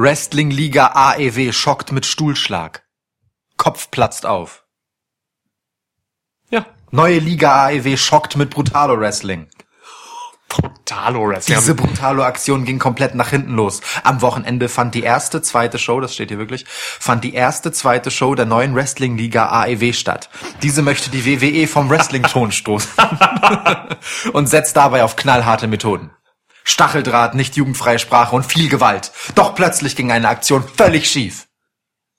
Wrestling-Liga AEW schockt mit Stuhlschlag. Kopf platzt auf. Ja. Neue Liga AEW schockt mit Brutalo Wrestling. Brutalo Wrestling. Diese Brutalo-Aktion ging komplett nach hinten los. Am Wochenende fand die erste, zweite Show, das steht hier wirklich, fand die erste, zweite Show der neuen Wrestling-Liga AEW statt. Diese möchte die WWE vom Wrestling-Ton stoßen und setzt dabei auf knallharte Methoden. Stacheldraht, nicht jugendfreie Sprache und viel Gewalt. Doch plötzlich ging eine Aktion völlig schief.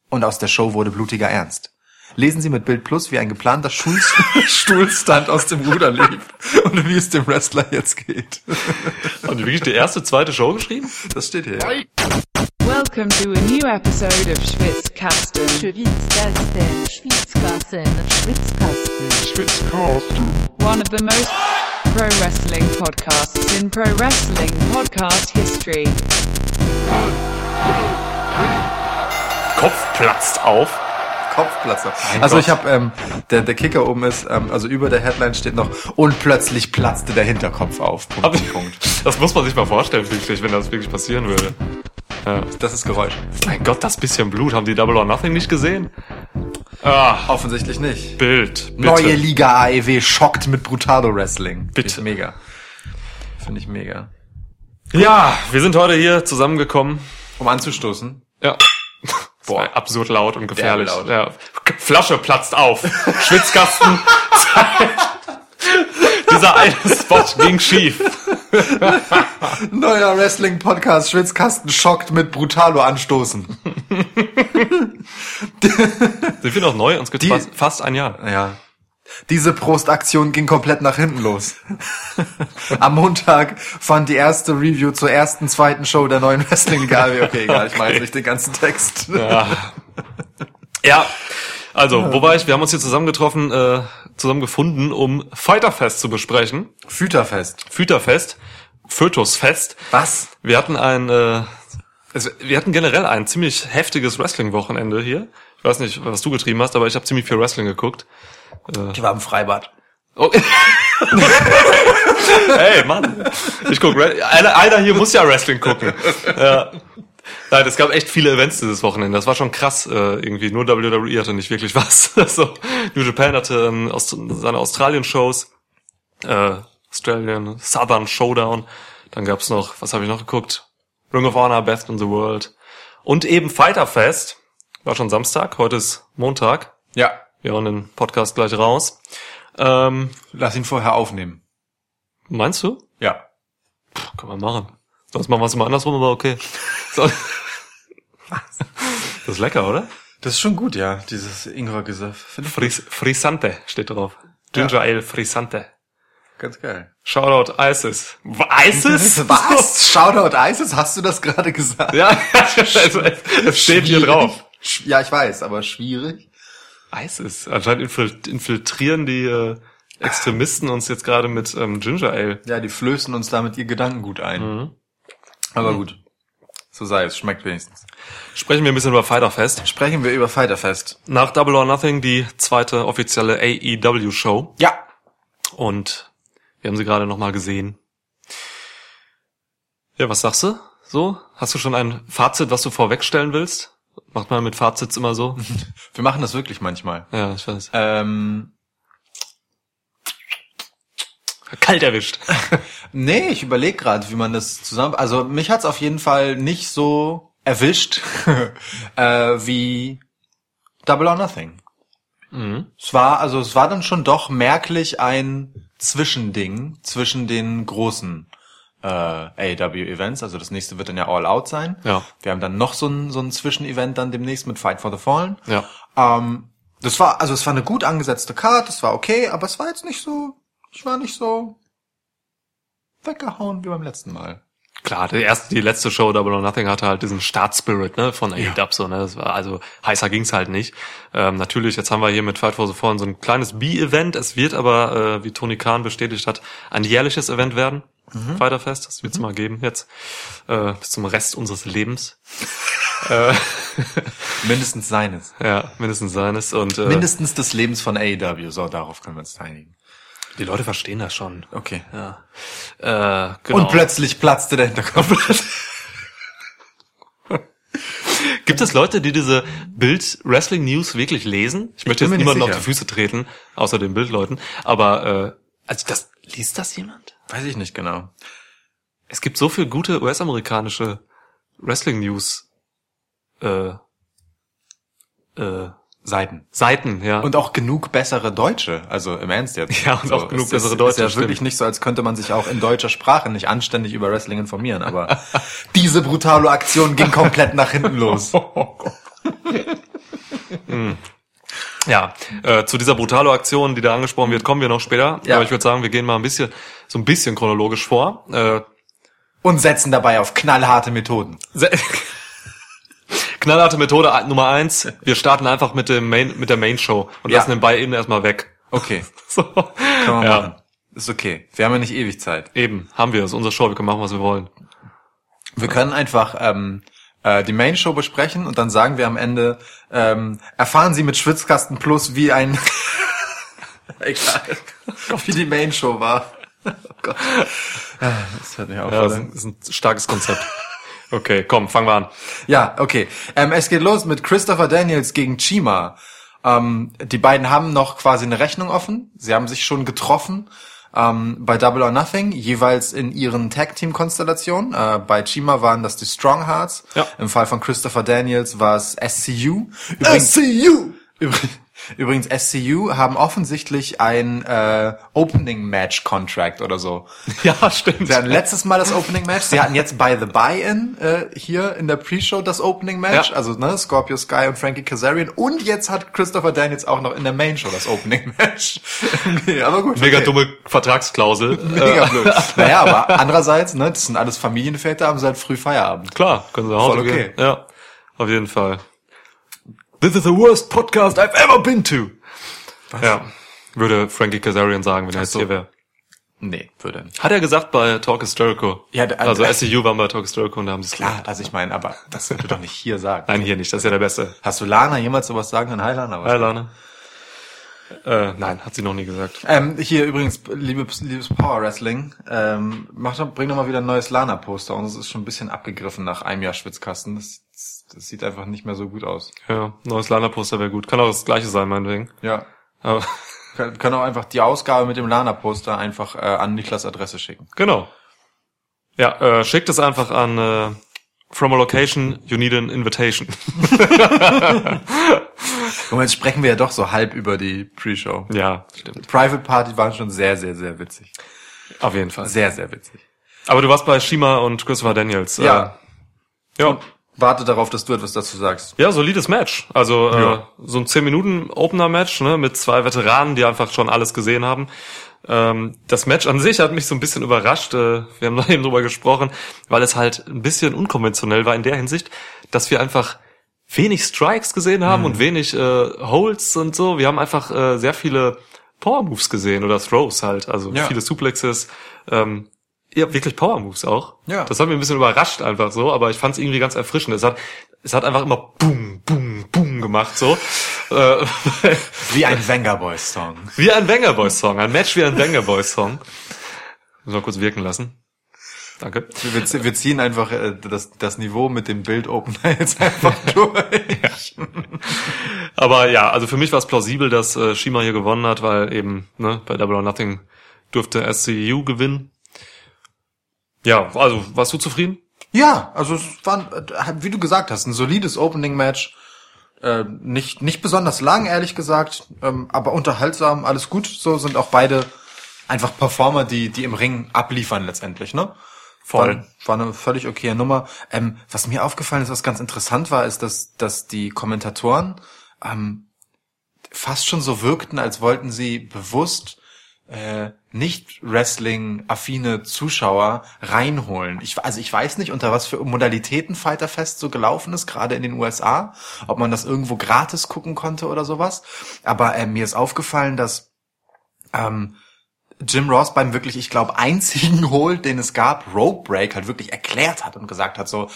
Und aus der Show wurde blutiger Ernst. Lesen Sie mit Bild Plus, wie ein geplanter Stuhlstand aus dem Ruder lief und wie es dem Wrestler jetzt geht. Haben die wirklich die erste, zweite Show geschrieben? Das steht hier. Ja. Welcome to a new episode of Schwitzkasten. Schwitzkasten, Schwitzkasten, Schwitzkasten, Schwitzkasten. One of the most pro wrestling podcasts in pro wrestling podcast history. Kopf platzt auf. Kopfplatzer. Also Gott. ich habe ähm, der der Kicker oben ist ähm, also über der Headline steht noch und plötzlich platzte der Hinterkopf auf. Punkt, Aber Punkt, Punkt. Das muss man sich mal vorstellen, wirklich, wenn das wirklich passieren würde. Ja. Das ist Geräusch. Mein Gott, das bisschen Blut. Haben die Double or Nothing nicht gesehen? Ah, Offensichtlich nicht. Bild. Bitte. Neue Liga AEW schockt mit Brutalo Wrestling. Bitte. mega. Finde ich mega. Ja, wir sind heute hier zusammengekommen. Um anzustoßen. Ja. Boah, absurd laut und gefährlich. Derbe Ja. Flasche platzt auf. Schwitzkasten. Dieser eine Spot ging schief. Neuer Wrestling Podcast Schwitzkasten schockt mit Brutalo anstoßen. Sind wir noch neu? Uns gibt's Die- fast, fast ein Jahr. Ja. Diese Prostaktion ging komplett nach hinten los. Am Montag fand die erste Review zur ersten, zweiten Show der neuen Wrestling Liga. Okay, egal, ich meine nicht den ganzen Text. Ja. ja. Also, wo war ich? Wir haben uns hier zusammengetroffen, äh, zusammengefunden, um Fighterfest zu besprechen. Füterfest. Füterfest. Fötusfest. Was? Wir hatten ein, äh, also wir hatten generell ein ziemlich heftiges Wrestling-Wochenende hier. Ich weiß nicht, was du getrieben hast, aber ich habe ziemlich viel Wrestling geguckt. Ich war im Freibad. Oh. hey, Mann. Ich guck, einer, einer hier muss ja Wrestling gucken. Ja. Nein, es gab echt viele Events dieses Wochenende. Das war schon krass äh, irgendwie. Nur WWE hatte nicht wirklich was. so, New Japan hatte ähm, Aust seine Australien-Shows, äh, Australian Southern Showdown. Dann gab's noch, was habe ich noch geguckt? Ring of Honor, Best in the World. Und eben Fighter Fest. War schon Samstag, heute ist Montag. Ja. Wir hauen den Podcast gleich raus. Ähm, Lass ihn vorher aufnehmen. meinst du? Ja. Kann man machen. Sonst machen wir es immer andersrum, aber okay. So. Das ist lecker, oder? Das ist schon gut, ja, dieses Ingwer-Gesöff. Fris Frisante steht drauf. Ginger Ale Frisante. ganz geil. Shoutout ISIS. ISIS? Was? Shoutout ISIS? Hast du das gerade gesagt? Ja, also, es steht hier drauf. Ja, ich weiß, aber schwierig. ISIS. Anscheinend infil- infiltrieren die äh, Extremisten uns jetzt gerade mit ähm, Ginger Ale. Ja, die flößen uns damit ihr Gedankengut ein. Mhm. Aber gut. So sei es, schmeckt wenigstens. Sprechen wir ein bisschen über Fighterfest. Sprechen wir über Fighterfest. Nach Double or Nothing die zweite offizielle AEW-Show. Ja. Und wir haben sie gerade nochmal gesehen. Ja, was sagst du? So? Hast du schon ein Fazit, was du vorwegstellen willst? Macht man mit Fazits immer so? Wir machen das wirklich manchmal. Ja, ich weiß. Ähm, Kalt erwischt. nee, ich überlege gerade, wie man das zusammen... Also mich hat's auf jeden Fall nicht so erwischt äh, wie Double or Nothing. Mhm. Es war, also es war dann schon doch merklich ein Zwischending zwischen den großen äh, AEW-Events. Also das nächste wird dann ja All Out sein. Ja. Wir haben dann noch so ein, so ein Zwischenevent dann demnächst mit Fight for the Fallen. Ja. Ähm, das war, also es war eine gut angesetzte Card, das war okay, aber es war jetzt nicht so, ich war nicht so weggehauen wie beim letzten Mal. Klar, die erste, die letzte Show Double or Nothing hatte halt diesen Startspirit ne, von AEW, so, ne? Das war, also heißer ging's halt nicht. Ähm, natürlich, jetzt haben wir hier mit Fight for the Fallen so ein kleines B-Event. Es wird aber, äh, wie Tony Khan bestätigt hat, ein jährliches Event werden. Fighterfest, das wird's mal geben jetzt. Äh, bis zum Rest unseres Lebens. äh, Mindestens seines. ja, mindestens seines. Und äh, Mindestens des Lebens von AEW, so darauf können wir uns einigen. Die Leute verstehen das schon. Okay. Ja. Äh, genau. Und plötzlich platzte der Hinterkopf. Gibt es Leute, die diese Bild Wrestling News wirklich lesen? Ich möchte bin jetzt niemanden auf die Füße treten, außer den Bildleuten. Aber äh, also das liest das jemand? Weiß ich nicht genau. Es gibt so viel gute US-amerikanische Wrestling News äh, äh, Seiten. Seiten, ja. Und auch genug bessere Deutsche, also im Ernst jetzt. Ja, und auch genug es bessere ist, Deutsche, Ist ja stimmt. wirklich nicht so, als könnte man sich auch in deutscher Sprache nicht anständig über Wrestling informieren, aber diese brutale Aktion ging komplett nach hinten los. Ja, äh, zu dieser Brutalo-Aktion, die da angesprochen wird, kommen wir noch später. Ja. Aber ich würde sagen, wir gehen mal ein bisschen, so ein bisschen chronologisch vor. Äh, Und setzen dabei auf knallharte Methoden. Knallharte Methode Nummer eins. Wir starten einfach mit dem Main, mit der Main Show und Ja. lassen den Buy-In erstmal weg. Okay, So. können wir ja, machen. Ist okay. Wir haben ja nicht ewig Zeit. eben, haben wir. Das ist unsere Show. Wir können machen, was wir wollen. Wir können einfach ähm, äh, die Main Show besprechen und dann sagen wir am Ende, ähm, erfahren Sie mit Schwitzkasten Plus, wie ein egal, wie die Main Show war. Oh Gott. Ah, Das hört mich auf. Ja, das ist ein starkes Konzept. Okay, komm, fangen wir an. Ja, okay. Ähm, es geht los mit Christopher Daniels gegen Chima. Ähm, die beiden haben noch quasi eine Rechnung offen. Sie haben sich schon getroffen ähm, bei Double or Nothing, jeweils in ihren Tag-Team-Konstellationen. Äh, bei Chima waren das die Strong Hearts. Ja. Im Fall von Christopher Daniels war es SCU. Übrigens, SCU! Übrigens, SCU haben offensichtlich ein äh, Opening-Match-Contract oder so. Ja, stimmt. Sie hatten letztes Mal das Opening Match. Sie hatten jetzt bei The Buy-In äh, hier in der Pre-Show das Opening Match. Ja. Also ne, Scorpio Sky und Frankie Kazarian. Und jetzt hat Christopher Daniels auch noch in der Main Show das Opening Match. okay, aber gut. Mega okay. dumme Vertragsklausel. Mega Äh, blöd. Naja, aber andererseits, ne, das sind alles Familienväter, haben sie halt früh Feierabend. Klar, können sie Hause Voll okay. gehen. Ja, auf jeden Fall. This is the worst podcast I've ever been to. Ja, würde Frankie Kazarian sagen, wenn er jetzt so. hier wäre. Nee, würde nicht. Hat er gesagt bei Talk is Jericho. Ja, der- also äh, SCU waren bei Talk is Jericho und da haben sie es Klar, also ich meine, aber das würde doch nicht hier sagen. Nein, hier nicht, das ist ja der Beste. Hast du Lana jemals sowas sagen können? Hi Lana. was? Hi, Lana. Äh, nein, hat sie noch nie gesagt. Ähm, hier übrigens, liebes, liebes Power Wrestling, ähm, mach doch, bring doch mal wieder ein neues Lana-Poster und es ist schon ein bisschen abgegriffen nach einem Jahr Schwitzkasten. Das, das sieht einfach nicht mehr so gut aus. Ja, neues Lana-Poster wäre gut. Kann auch das gleiche sein, meinetwegen. Ja. Aber, Können können auch einfach die Ausgabe mit dem Lana-Poster einfach äh, an Niklas Adresse schicken. genau. Ja, äh, schickt es einfach an äh, From a Location, you need an invitation. Und jetzt sprechen wir ja doch so halb über die Pre-Show. ja, stimmt. Private Party waren schon sehr, sehr, sehr witzig. Auf jeden Fall. Sehr, sehr witzig. Aber du warst bei Shima und Christopher Daniels. Ja. Äh, ja. Warte darauf, dass du etwas dazu sagst. Ja, solides Match. Also Ja. äh, so ein 10 Minuten Opener Match ne, mit zwei Veteranen, die einfach schon alles gesehen haben. Ähm, das Match an sich hat mich so ein bisschen überrascht. Äh, wir haben da eben drüber gesprochen, weil es halt ein bisschen unkonventionell war in der Hinsicht, dass wir einfach wenig Strikes gesehen haben und wenig äh, Holds und so. Wir haben einfach äh, sehr viele Power Moves gesehen oder Throws halt, also Ja. viele Suplexes. Ähm, ja, wirklich Power Moves auch. Ja. Das hat mich ein bisschen überrascht einfach so, aber ich fand es irgendwie ganz erfrischend. Es hat, es hat einfach immer boom, boom, boom gemacht so. Äh, Wie ein Venga Boys Song. wie ein Banger Boys Song, ein Match wie ein Banger Boys Song. Muss mal kurz wirken lassen. Danke. Wir, wir ziehen einfach äh, das, das Niveau mit dem Bild-Opener jetzt einfach durch. Aber ja, also für mich war es plausibel, dass äh, Shima hier gewonnen hat, weil eben ne, bei Double or Nothing durfte SCU gewinnen. Ja, also warst du zufrieden? Ja, also es war, wie du gesagt hast, ein solides Opening-Match. Äh, nicht, nicht besonders lang, ehrlich gesagt, ähm, aber unterhaltsam, alles gut. So sind auch beide einfach Performer, die, die im Ring abliefern letztendlich, ne? Voll. War, war eine völlig okaye Nummer. Ähm, was mir aufgefallen ist, was ganz interessant war, ist, dass, dass die Kommentatoren ähm, fast schon so wirkten, als wollten sie bewusst äh, nicht Wrestling-affine Zuschauer reinholen. Ich, also ich weiß nicht, unter was für Modalitäten Fighter Fest so gelaufen ist, gerade in den USA, ob man das irgendwo gratis gucken konnte oder sowas. Aber äh, mir ist aufgefallen, dass ähm, Jim Ross beim wirklich, ich glaube, einzigen Hold, den es gab, Rope Break, halt wirklich erklärt hat und gesagt hat, so,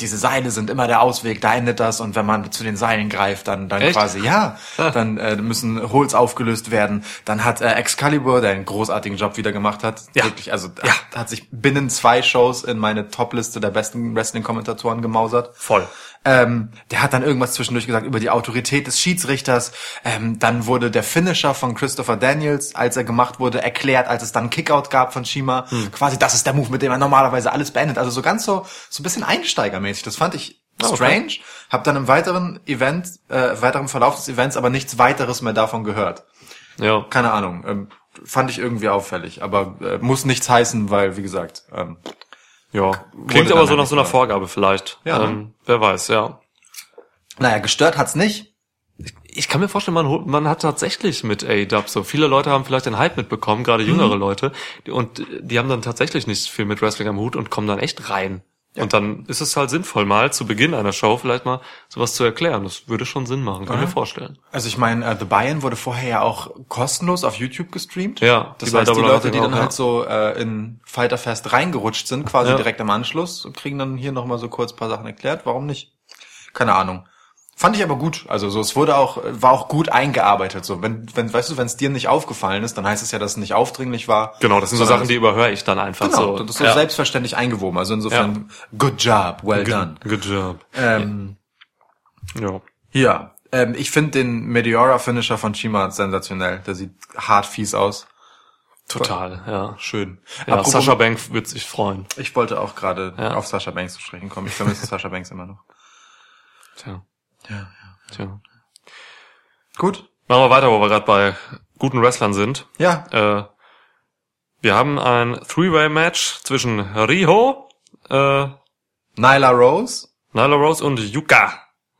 diese Seile sind immer der Ausweg, da endet das und wenn man zu den Seilen greift, dann, dann Echt? quasi, ja, dann äh, müssen Holds aufgelöst werden. Dann hat äh, Excalibur, der einen großartigen Job wieder gemacht hat, Ja. wirklich, also hat, hat sich binnen zwei Shows in meine Top-Liste der besten Wrestling-Kommentatoren gemausert. Voll. Ähm, der hat dann irgendwas zwischendurch gesagt über die Autorität des Schiedsrichters. Ähm, dann wurde der Finisher von Christopher Daniels, als er gemacht wurde, erklärt, als es dann Kickout gab von Shima. Quasi, das ist der Move, mit dem er normalerweise alles beendet. Also so ganz so, so ein bisschen einsteigermäßig. Das fand ich okay. strange. Hab dann im weiteren Event, äh, weiteren Verlauf des Events aber nichts weiteres mehr davon gehört. Ja. Keine Ahnung. Ähm, fand ich irgendwie auffällig. Aber äh, muss nichts heißen, weil, wie gesagt, ähm, Ja. Wurde Klingt aber so halt nach so einer Vorgabe vielleicht. Ja, ähm, wer weiß, ja. naja, gestört hat's nicht. Ich kann mir vorstellen, man, man hat tatsächlich mit AEW so. Viele Leute haben vielleicht den Hype mitbekommen, gerade jüngere Mhm. Leute. die- Und die haben dann tatsächlich nicht viel mit Wrestling am Hut und kommen dann echt rein. Und dann ist es halt sinnvoll, mal zu Beginn einer Show vielleicht mal sowas zu erklären. Das würde schon Sinn machen, kann ich mir vorstellen. Also ich meine, äh, The Buy-In wurde vorher ja auch kostenlos auf YouTube gestreamt. Ja, Das bei heißt, die Leute, die Nothing dann auch, halt ja. so äh, in Fighter Fest reingerutscht sind, quasi Ja. direkt im Anschluss, kriegen dann hier nochmal so kurz ein paar Sachen erklärt. Warum nicht? Keine Ahnung. Fand ich aber gut. Also so, es wurde auch, war auch gut eingearbeitet. So, wenn, wenn, weißt du, wenn es dir nicht aufgefallen ist, dann heißt es ja, dass es nicht aufdringlich war. Genau, das sind so Sachen, die überhöre ich dann einfach Genau, so. das ist so ja. selbstverständlich eingewoben. Also insofern, good job, well done. Good job. Ähm, Ja. ja, ähm, ich finde den Meteora-Finisher von Shima sensationell. Der sieht hart fies aus. Total, ja. Schön. Ja, Apropos- Sascha Bank wird sich freuen. Ich wollte auch gerade Ja. auf Sascha Banks zu sprechen kommen. Ich vermisse Sascha Banks immer noch. Tja. Ja, ja. Tja. Gut. Machen wir weiter, wo wir gerade bei guten Wrestlern sind. Ja. Äh, wir haben ein Three-Way-Match zwischen Riho, äh, Nyla Rose, Nyla Rose und Yuka.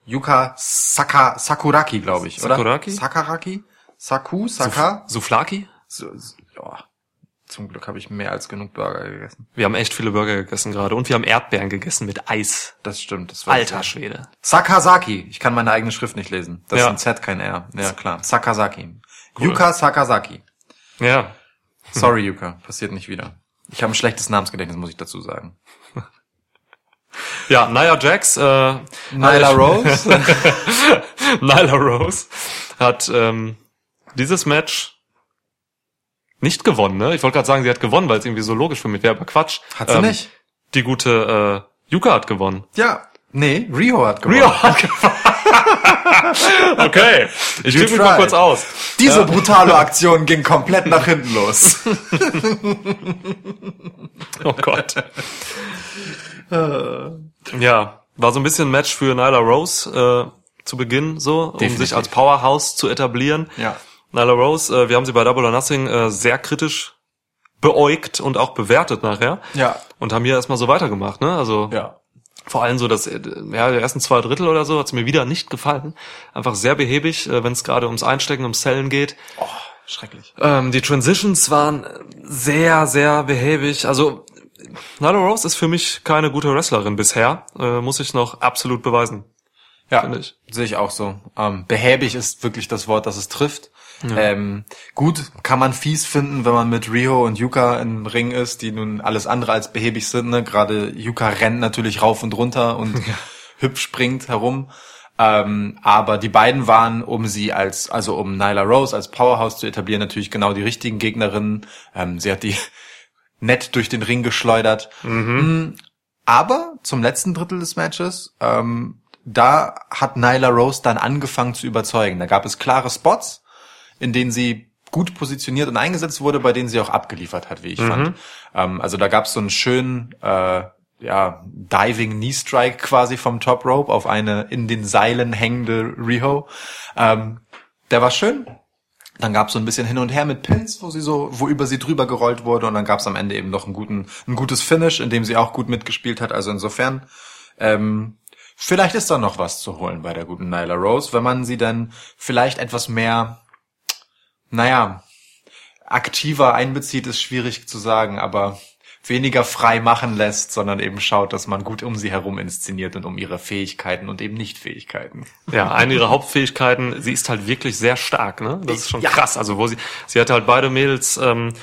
Yuka Saka, Sakuraki, glaube ich, oder? Sakuraki? Sakaraki? Saku? Saka? Souflaki? So, so, ja. Zum Glück habe ich mehr als genug Burger gegessen. Wir haben echt viele Burger gegessen gerade und wir haben Erdbeeren gegessen mit Eis. Das stimmt. Das war Alter Schwede. Sakazaki. Ich kann meine eigene Schrift nicht lesen. Das Ja. ist ein Z, kein R. Ja, klar. Sakazaki. Yuka Sakazaki. Ja. Sorry, Yuka. Passiert nicht wieder. Ich habe ein schlechtes Namensgedächtnis, muss ich dazu sagen. Ja, Nia Jax, äh, Nyla Rose? Nyla Rose hat ähm, dieses Match nicht gewonnen, ne? Ich wollte gerade sagen, sie hat gewonnen, weil es irgendwie so logisch für mich wäre, aber Quatsch. Hat sie Ähm, nicht? Die gute äh, Yuka hat gewonnen. Ja. Nee, Rio hat gewonnen. Rio hat gewonnen. okay, ich tippe mich mal kurz aus. Diese brutale Aktion ging komplett nach hinten los. Oh Gott. ja, war so ein bisschen ein Match für Nyla Rose äh, zu Beginn so, um Definitiv. sich als Powerhouse zu etablieren. Ja. Nyla Rose, äh, wir haben sie bei Double or Nothing äh, sehr kritisch beäugt und auch bewertet nachher. Ja. Und haben hier erstmal so weitergemacht, ne? Also Ja. vor allem so das, äh, ja, die ersten zwei Drittel oder so hat's mir wieder nicht gefallen. Einfach sehr behäbig, äh, wenn es gerade ums Einstecken, ums Sellen geht. Schrecklich. Ähm, die Transitions waren sehr, sehr behäbig. Also Nyla Rose ist für mich keine gute Wrestlerin bisher. Äh, muss ich noch absolut beweisen. Ja, sehe ich auch so. Ähm, behäbig ist wirklich das Wort, das es trifft. Ähm, gut, kann man fies finden, wenn man mit Rio und Yuka im Ring ist, die nun alles andere als behäbig sind. Ne? Gerade Yuka rennt natürlich rauf und runter und hübsch springt herum. Ähm, aber die beiden waren, um sie als, also um Nyla Rose als Powerhouse zu etablieren, natürlich genau die richtigen Gegnerinnen. Ähm, sie hat die nett durch den Ring geschleudert. Mm, Aber zum letzten Drittel des Matches, ähm, da hat Nyla Rose dann angefangen zu überzeugen. Da gab es klare Spots, in denen sie gut positioniert und eingesetzt wurde, bei denen sie auch abgeliefert hat, wie ich fand. Ähm, also da gab es so einen schönen äh, ja, Diving Knee Strike quasi vom Top Rope auf eine in den Seilen hängende Riho. Ähm, der war schön. Dann gab es so ein bisschen hin und her mit Pins, wo sie so, wo über sie drüber gerollt wurde und dann gab es am Ende eben noch einen guten, ein gutes Finish, in dem sie auch gut mitgespielt hat. Also insofern, ähm, vielleicht ist da noch was zu holen bei der guten Nyla Rose, wenn man sie dann vielleicht etwas mehr, naja, aktiver einbezieht, ist schwierig zu sagen, aber weniger frei machen lässt, sondern eben schaut, dass man gut um sie herum inszeniert und um ihre Fähigkeiten und eben Nicht-Fähigkeiten. Ja, eine ihrer Hauptfähigkeiten, sie ist halt wirklich sehr stark, ne? Das ist schon Ja. krass. Also wo sie, sie hatte halt beide Mädels, ähm,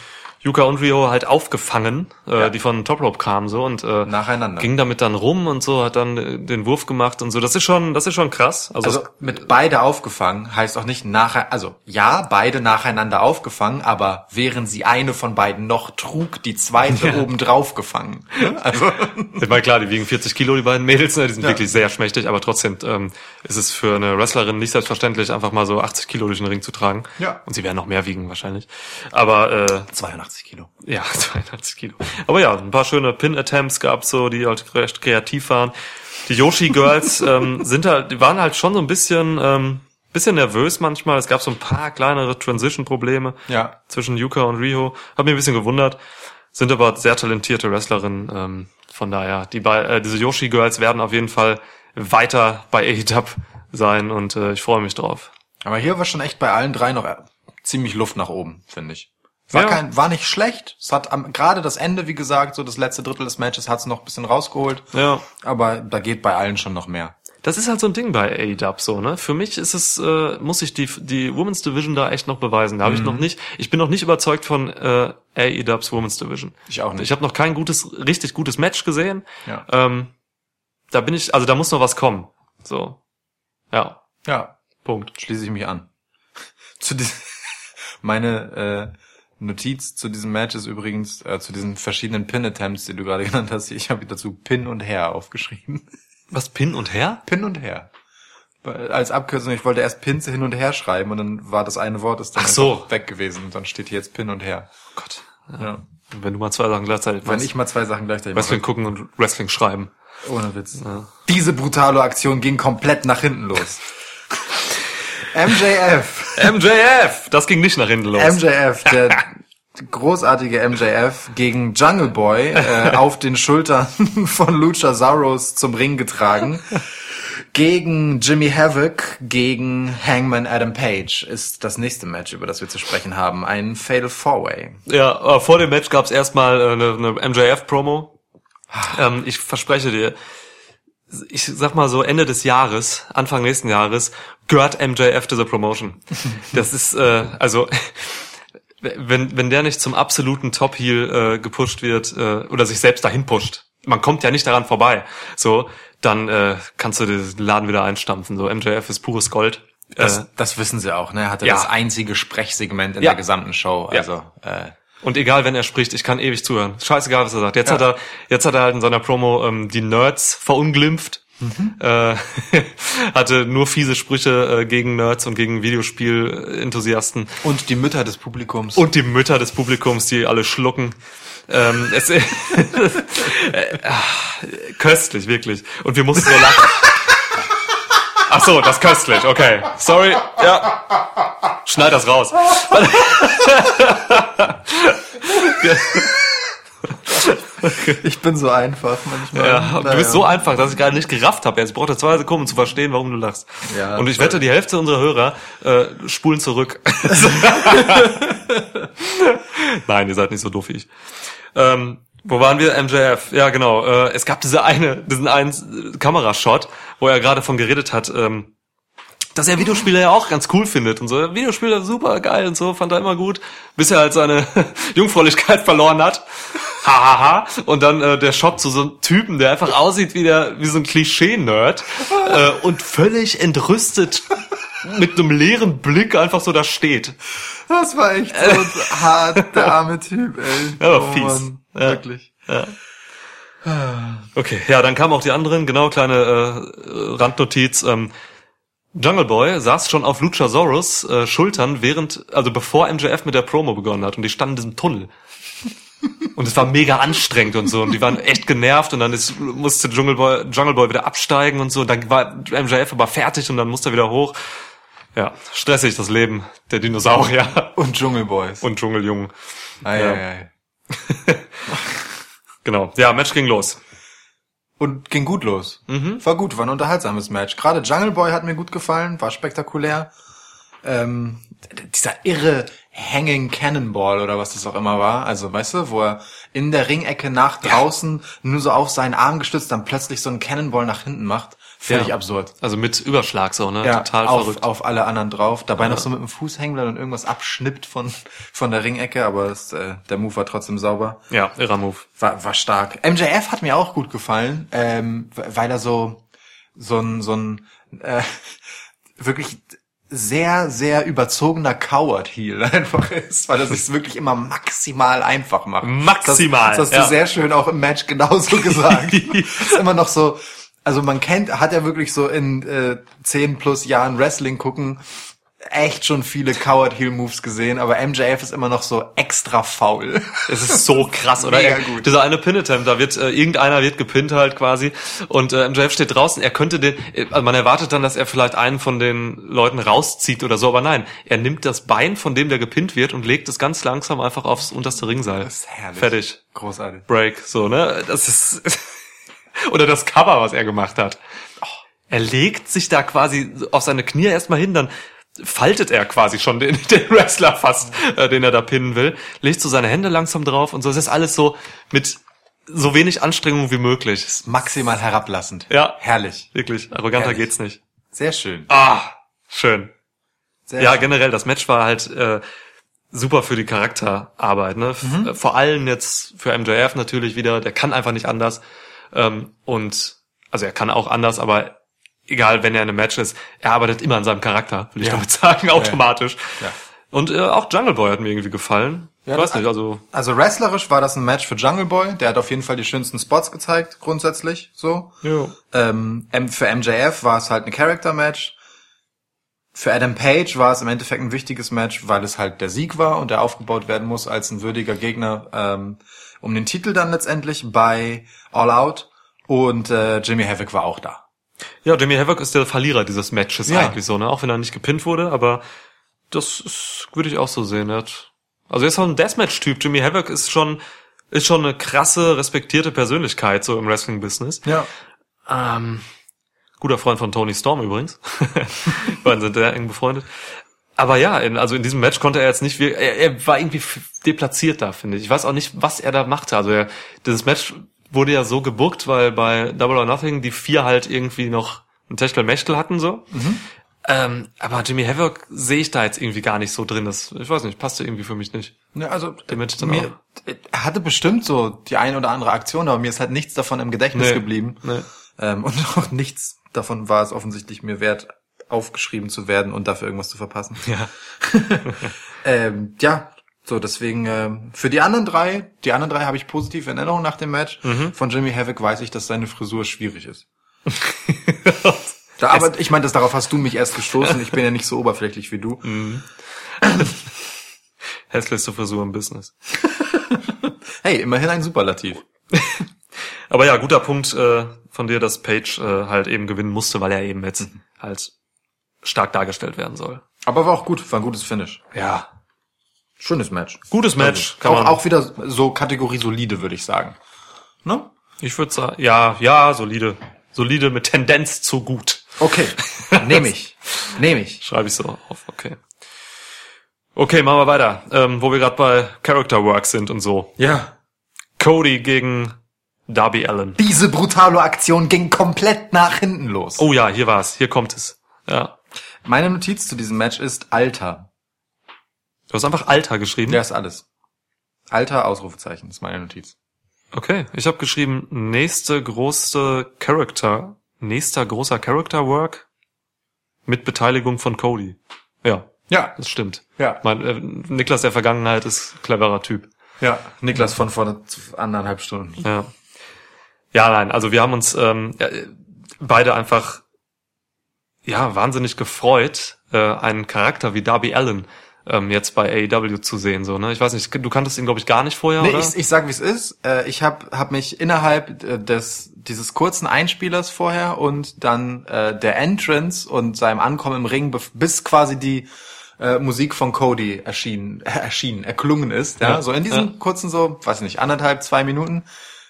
Yuka und Rio halt aufgefangen, äh, Ja. die von Top Rope kamen so und äh, Nacheinander. ging damit dann rum und so, hat dann äh, den Wurf gemacht und so. Das ist schon, das ist schon krass. Also, Also mit beide aufgefangen heißt auch nicht nachher, also ja, beide nacheinander aufgefangen, aber während sie eine von beiden noch trug, die zweite oben drauf gefangen. Also ich meine, klar, die wiegen 40 Kilo, die beiden Mädels, ne? die sind Ja. wirklich sehr schmächtig, aber trotzdem ähm, ist es für eine Wrestlerin nicht selbstverständlich, einfach mal so 80 Kilo durch den Ring zu tragen. Ja. Und sie werden noch mehr wiegen wahrscheinlich. Aber äh, 82 Kilo. Ja, 82 Kilo. Aber ja, ein paar schöne Pin-Attempts gab's so, die halt recht kreativ waren. Die Yoshi Girls ähm, sind halt, die waren halt schon so ein bisschen, ähm, bisschen nervös manchmal. Es gab so ein paar kleinere Transition-Probleme Ja. zwischen Yuka und Riho. Hat mich ein bisschen gewundert. Sind aber sehr talentierte Wrestlerinnen. Ähm, von daher, die bei, äh, diese Yoshi Girls werden auf jeden Fall weiter bei AEW sein und äh, ich freue mich drauf. Aber hier war schon echt bei allen drei noch äh, ziemlich Luft nach oben, finde ich. War Ja. kein, war nicht schlecht. Es hat am, gerade das Ende, wie gesagt, so das letzte Drittel des Matches hat es noch ein bisschen rausgeholt. Ja. Aber da geht bei allen schon noch mehr. Das ist halt so ein Ding bei AEW so, ne? Für mich ist es, äh, muss ich die, die Women's Division da echt noch beweisen. Da habe ich Mhm. noch nicht, ich bin noch nicht überzeugt von äh, AEWs Women's Division. Ich auch nicht. Ich habe noch kein gutes, richtig gutes Match gesehen. Ja. Ähm, da bin ich, also da muss noch was kommen. So. Ja, Ja, Punkt. schließe ich mich an. Zu meine äh, Notiz zu diesem Match ist übrigens, äh, zu diesen verschiedenen Pin-Attempts, die du gerade genannt hast, ich habe dazu Pin und Her aufgeschrieben. Was, Pin und Her? Pin und Her. Als Abkürzung, ich wollte erst Pins hin und her schreiben und dann war das eine Wort ist dann Ach so. weg gewesen und dann steht hier jetzt Pin und Her. Gott. Ja. Wenn du mal zwei Sachen gleichzeitig Wenn machst. ich mal zwei Sachen gleichzeitig Wrestling mache. gucken und Wrestling schreiben. Ohne Witz. Diese brutale Aktion ging komplett nach hinten los. MJF. MJF! Das ging nicht nach hinten los. MJF, der großartige MJF gegen Jungle Boy äh, auf den Schultern von Luchasaurus zum Ring getragen. Gegen Jimmy Havoc, gegen Hangman Adam Page ist das nächste Match, über das wir zu sprechen haben. Ein Fatal Four-Way. Ja, aber vor dem Match gab's erstmal äh, eine, eine MJF-Promo. Ähm, ich verspreche dir, ich sag mal so Ende des Jahres, Anfang nächsten Jahres, gehört MJF dieser Promotion. Das ist, äh, also, wenn, wenn der nicht zum absoluten Top-Heel äh, gepusht wird äh, oder sich selbst dahin pusht, man kommt ja nicht daran vorbei, so, dann äh, kannst du den Laden wieder einstampfen. So, MJF ist pures Gold. Das, äh, das wissen sie auch, ne? Er hatte ja. das einzige Sprechsegment in Ja. der gesamten Show. Ja. Also, äh, Und egal, wenn er spricht, ich kann ewig zuhören. Scheißegal, was er sagt. Jetzt hat er, jetzt hat er halt in seiner Promo ähm, die Nerds verunglimpft. Äh, hatte nur fiese Sprüche äh, gegen Nerds und gegen Videospielenthusiasten und die Mütter des Publikums. und die Mütter des Publikums, die alle schlucken. Ähm, es, äh, köstlich, wirklich. Und wir mussten so lachen. Ach so, das ist köstlich, okay. Sorry, ja. Schneid das raus. ich bin so einfach manchmal. Ja, du bist so einfach, dass ich gerade nicht gerafft habe. Jetzt braucht zwei Sekunden, um zu verstehen, warum du lachst. Ja, und ich wette, die Hälfte unserer Hörer äh, spulen zurück. Nein, ihr seid nicht so doof wie ich. Ähm, wo waren wir? MJF. Ja, genau. Äh, es gab diese eine, diesen einen Kamerashot, wo er gerade von geredet hat, ähm, dass er Videospiele ja auch ganz cool findet und so. Videospiele super geil und so, fand er immer gut, bis er halt seine Jungfräulichkeit verloren hat. Hahaha. und dann äh, der Shot zu so einem Typen, der einfach aussieht wie der wie so ein Klischee-Nerd äh, und völlig entrüstet mit einem leeren Blick einfach so da steht. Das war echt so hart, der arme Typ, ey. Ja, aber fies. Ja. Wirklich. Okay, ja, dann kamen auch die anderen, genau, kleine äh, Randnotiz. Ähm, Jungle Boy saß schon auf Luchasaurus äh, Schultern, während, also bevor MJF mit der Promo begonnen hat und die standen in diesem Tunnel. Und es war mega anstrengend und so. Und die waren echt genervt und dann ist, musste Jungle Boy, Jungle Boy wieder absteigen und so. Und dann war MJF aber fertig und dann musste er wieder hoch. Ja, stressig das Leben der Dinosaurier Und Dschungelboys. und Dschungeljungen. ei, ja. ei, ei. Genau. Ja, Match ging los. Und ging gut los. War gut, war ein unterhaltsames Match. Gerade Jungle Boy hat mir gut gefallen, war spektakulär. Ähm, dieser irre Hanging Cannonball oder was das auch immer war. Also, weißt du, wo er in der Ringecke nach draußen nur so auf seinen Arm gestützt dann plötzlich so einen Cannonball nach hinten macht. Völlig Ja. absurd. Also mit Überschlag so, ne? Ja, Total auf, verrückt. auf alle anderen drauf. Dabei noch so mit dem Fuß hängen bleibt und irgendwas abschnippt von, von der Ringecke, aber es, äh, der Move war trotzdem sauber. Ja, irrer Move. War, war stark. MJF hat mir auch gut gefallen, ähm, weil er so, so ein, so ein, äh, wirklich sehr, sehr überzogener Coward-Heel einfach ist, weil er sich wirklich immer maximal einfach macht. Maximal, Das, das hast ja. du sehr schön auch im Match genauso gesagt. ist immer noch so, also man kennt, hat ja wirklich so in äh, 10 plus Jahren Wrestling gucken, echt schon viele Coward-Heel-Moves gesehen, aber MJF ist immer noch so extra faul. Es ist so krass, oder? Mega Er, gut. Dieser eine Pin-Attempt, da wird äh, irgendeiner wird gepinnt halt quasi und äh, MJF steht draußen. Er könnte den, äh, also man erwartet dann, dass er vielleicht einen von den Leuten rauszieht oder so, aber nein, er nimmt das Bein von dem, der gepinnt wird und legt es ganz langsam einfach aufs unterste Ringseil. Das ist herrlich. Fertig. Großartig. Break, so, ne? Das ist, oder das Cover, was er gemacht hat. Er legt sich da quasi auf seine Knie erstmal hin, dann faltet er quasi schon den, den Wrestler fast, äh, den er da pinnen will, legt so seine Hände langsam drauf und so. Es ist alles so mit so wenig Anstrengung wie möglich. Ist Maximal herablassend. Ja. Herrlich. Wirklich, arroganter Herrlich. geht's nicht. Sehr schön. Ah, schön. Sehr Ja, schön. generell, das Match war halt äh, super für die Charakterarbeit. Ne? Mhm. Vor allem jetzt für MJF natürlich wieder, der kann einfach nicht anders. Ähm, und also er kann auch anders, aber egal, wenn er in einem Match ist, er arbeitet immer an seinem Charakter, will ich Ja. damit sagen, automatisch. Ja. Und äh, auch Jungle Boy hat mir irgendwie gefallen. Ja, ich weiß nicht, also Also wrestlerisch war das ein Match für Jungle Boy. Der hat auf jeden Fall die schönsten Spots gezeigt, grundsätzlich so. ja. Ähm, für MJF war es halt ein Character-Match. Für Adam Page war es im Endeffekt ein wichtiges Match, weil es halt der Sieg war und der aufgebaut werden muss als ein würdiger Gegner ähm, um den Titel dann letztendlich bei All Out. Und äh, Jimmy Havoc war auch da. ja, Jimmy Havoc ist der Verlierer dieses Matches Ja. eigentlich so, ne? Auch wenn er nicht gepinnt wurde, aber das ist, würde ich auch so sehen. Hat, also er ist auch ein Deathmatch-Typ. Jimmy Havoc ist schon, ist schon eine krasse, respektierte Persönlichkeit so im Wrestling-Business. Ja. Ähm, guter Freund von Tony Storm übrigens. Die beiden sind sehr eng befreundet. Aber ja, in, also in diesem Match konnte er jetzt nicht, er, er war irgendwie deplatziert da, finde ich. Ich weiß auch nicht, was er da machte. Also er, dieses Match wurde ja so gebuckt, weil bei Double or Nothing die vier halt irgendwie noch ein Techtelmechtel hatten so. Ähm, aber Jimmy Havoc sehe ich da jetzt irgendwie gar nicht so drin. Das, ich weiß nicht, passte irgendwie für mich nicht. Ja, also Der Match dann mir, er hatte bestimmt so die ein oder andere Aktion, aber mir ist halt nichts davon im Gedächtnis Nee. geblieben. Nee. Ähm, und auch nichts davon war es offensichtlich mir wert, aufgeschrieben zu werden und dafür irgendwas zu verpassen. Ja. Ähm, ja, so deswegen ähm, für die anderen drei, die anderen drei habe ich positive Erinnerungen nach dem Match. Mhm. Von Jimmy Havoc weiß ich, dass seine Frisur schwierig ist. Da, aber ich meine, darauf hast du mich erst gestoßen. Ich bin ja nicht so oberflächlich wie du. Mhm. Hässlichste Frisur im Business. Hey, immerhin ein Superlativ. Aber ja, guter Punkt äh, von dir, dass Page äh, halt eben gewinnen musste, weil er eben jetzt Mhm. halt stark dargestellt werden soll. Aber war auch gut, war ein gutes Finish. Ja. Schönes Match. Gutes Match. Kann auch, man, auch wieder so Kategorie solide, würde ich sagen. Ne? ich würde sagen, ja, ja, solide. Solide mit Tendenz zu gut. Okay, nehme ich. Nehme ich. Schreibe ich so auf, okay. Okay, machen wir weiter. Ähm, wo wir gerade bei Character Work sind und so. Ja. Cody gegen Darby Allen. Diese brutale Aktion ging komplett nach hinten los. Oh ja, hier war's. Hier kommt es. Ja. Meine Notiz zu diesem Match ist Alter. Du hast einfach Alter geschrieben. Der ist alles. Alter, Ausrufezeichen, ist meine Notiz. Okay, ich habe geschrieben, nächste große Character, nächster großer Character Work mit Beteiligung von Cody. Ja, Ja. das stimmt. Ja. Mein, äh, Niklas der Vergangenheit ist cleverer Typ. Ja. Niklas von vor anderthalb Stunden. Ja. Ja, nein, also wir haben uns ähm, ja, beide einfach ja wahnsinnig gefreut, äh, einen Charakter wie Darby Allen ähm, jetzt bei AEW zu sehen. So, ne? Ich weiß nicht, du kanntest ihn, glaube ich, gar nicht vorher, Nee, oder? ich, ich sag, wie es ist. Äh, ich habe hab mich innerhalb äh, des dieses kurzen Einspielers vorher und dann äh, der Entrance und seinem Ankommen im Ring, bis quasi die äh, Musik von Cody erschienen, äh, erschienen, erklungen ist. Ja, Ja, so in diesen ja. kurzen so, weiß nicht, anderthalb, zwei Minuten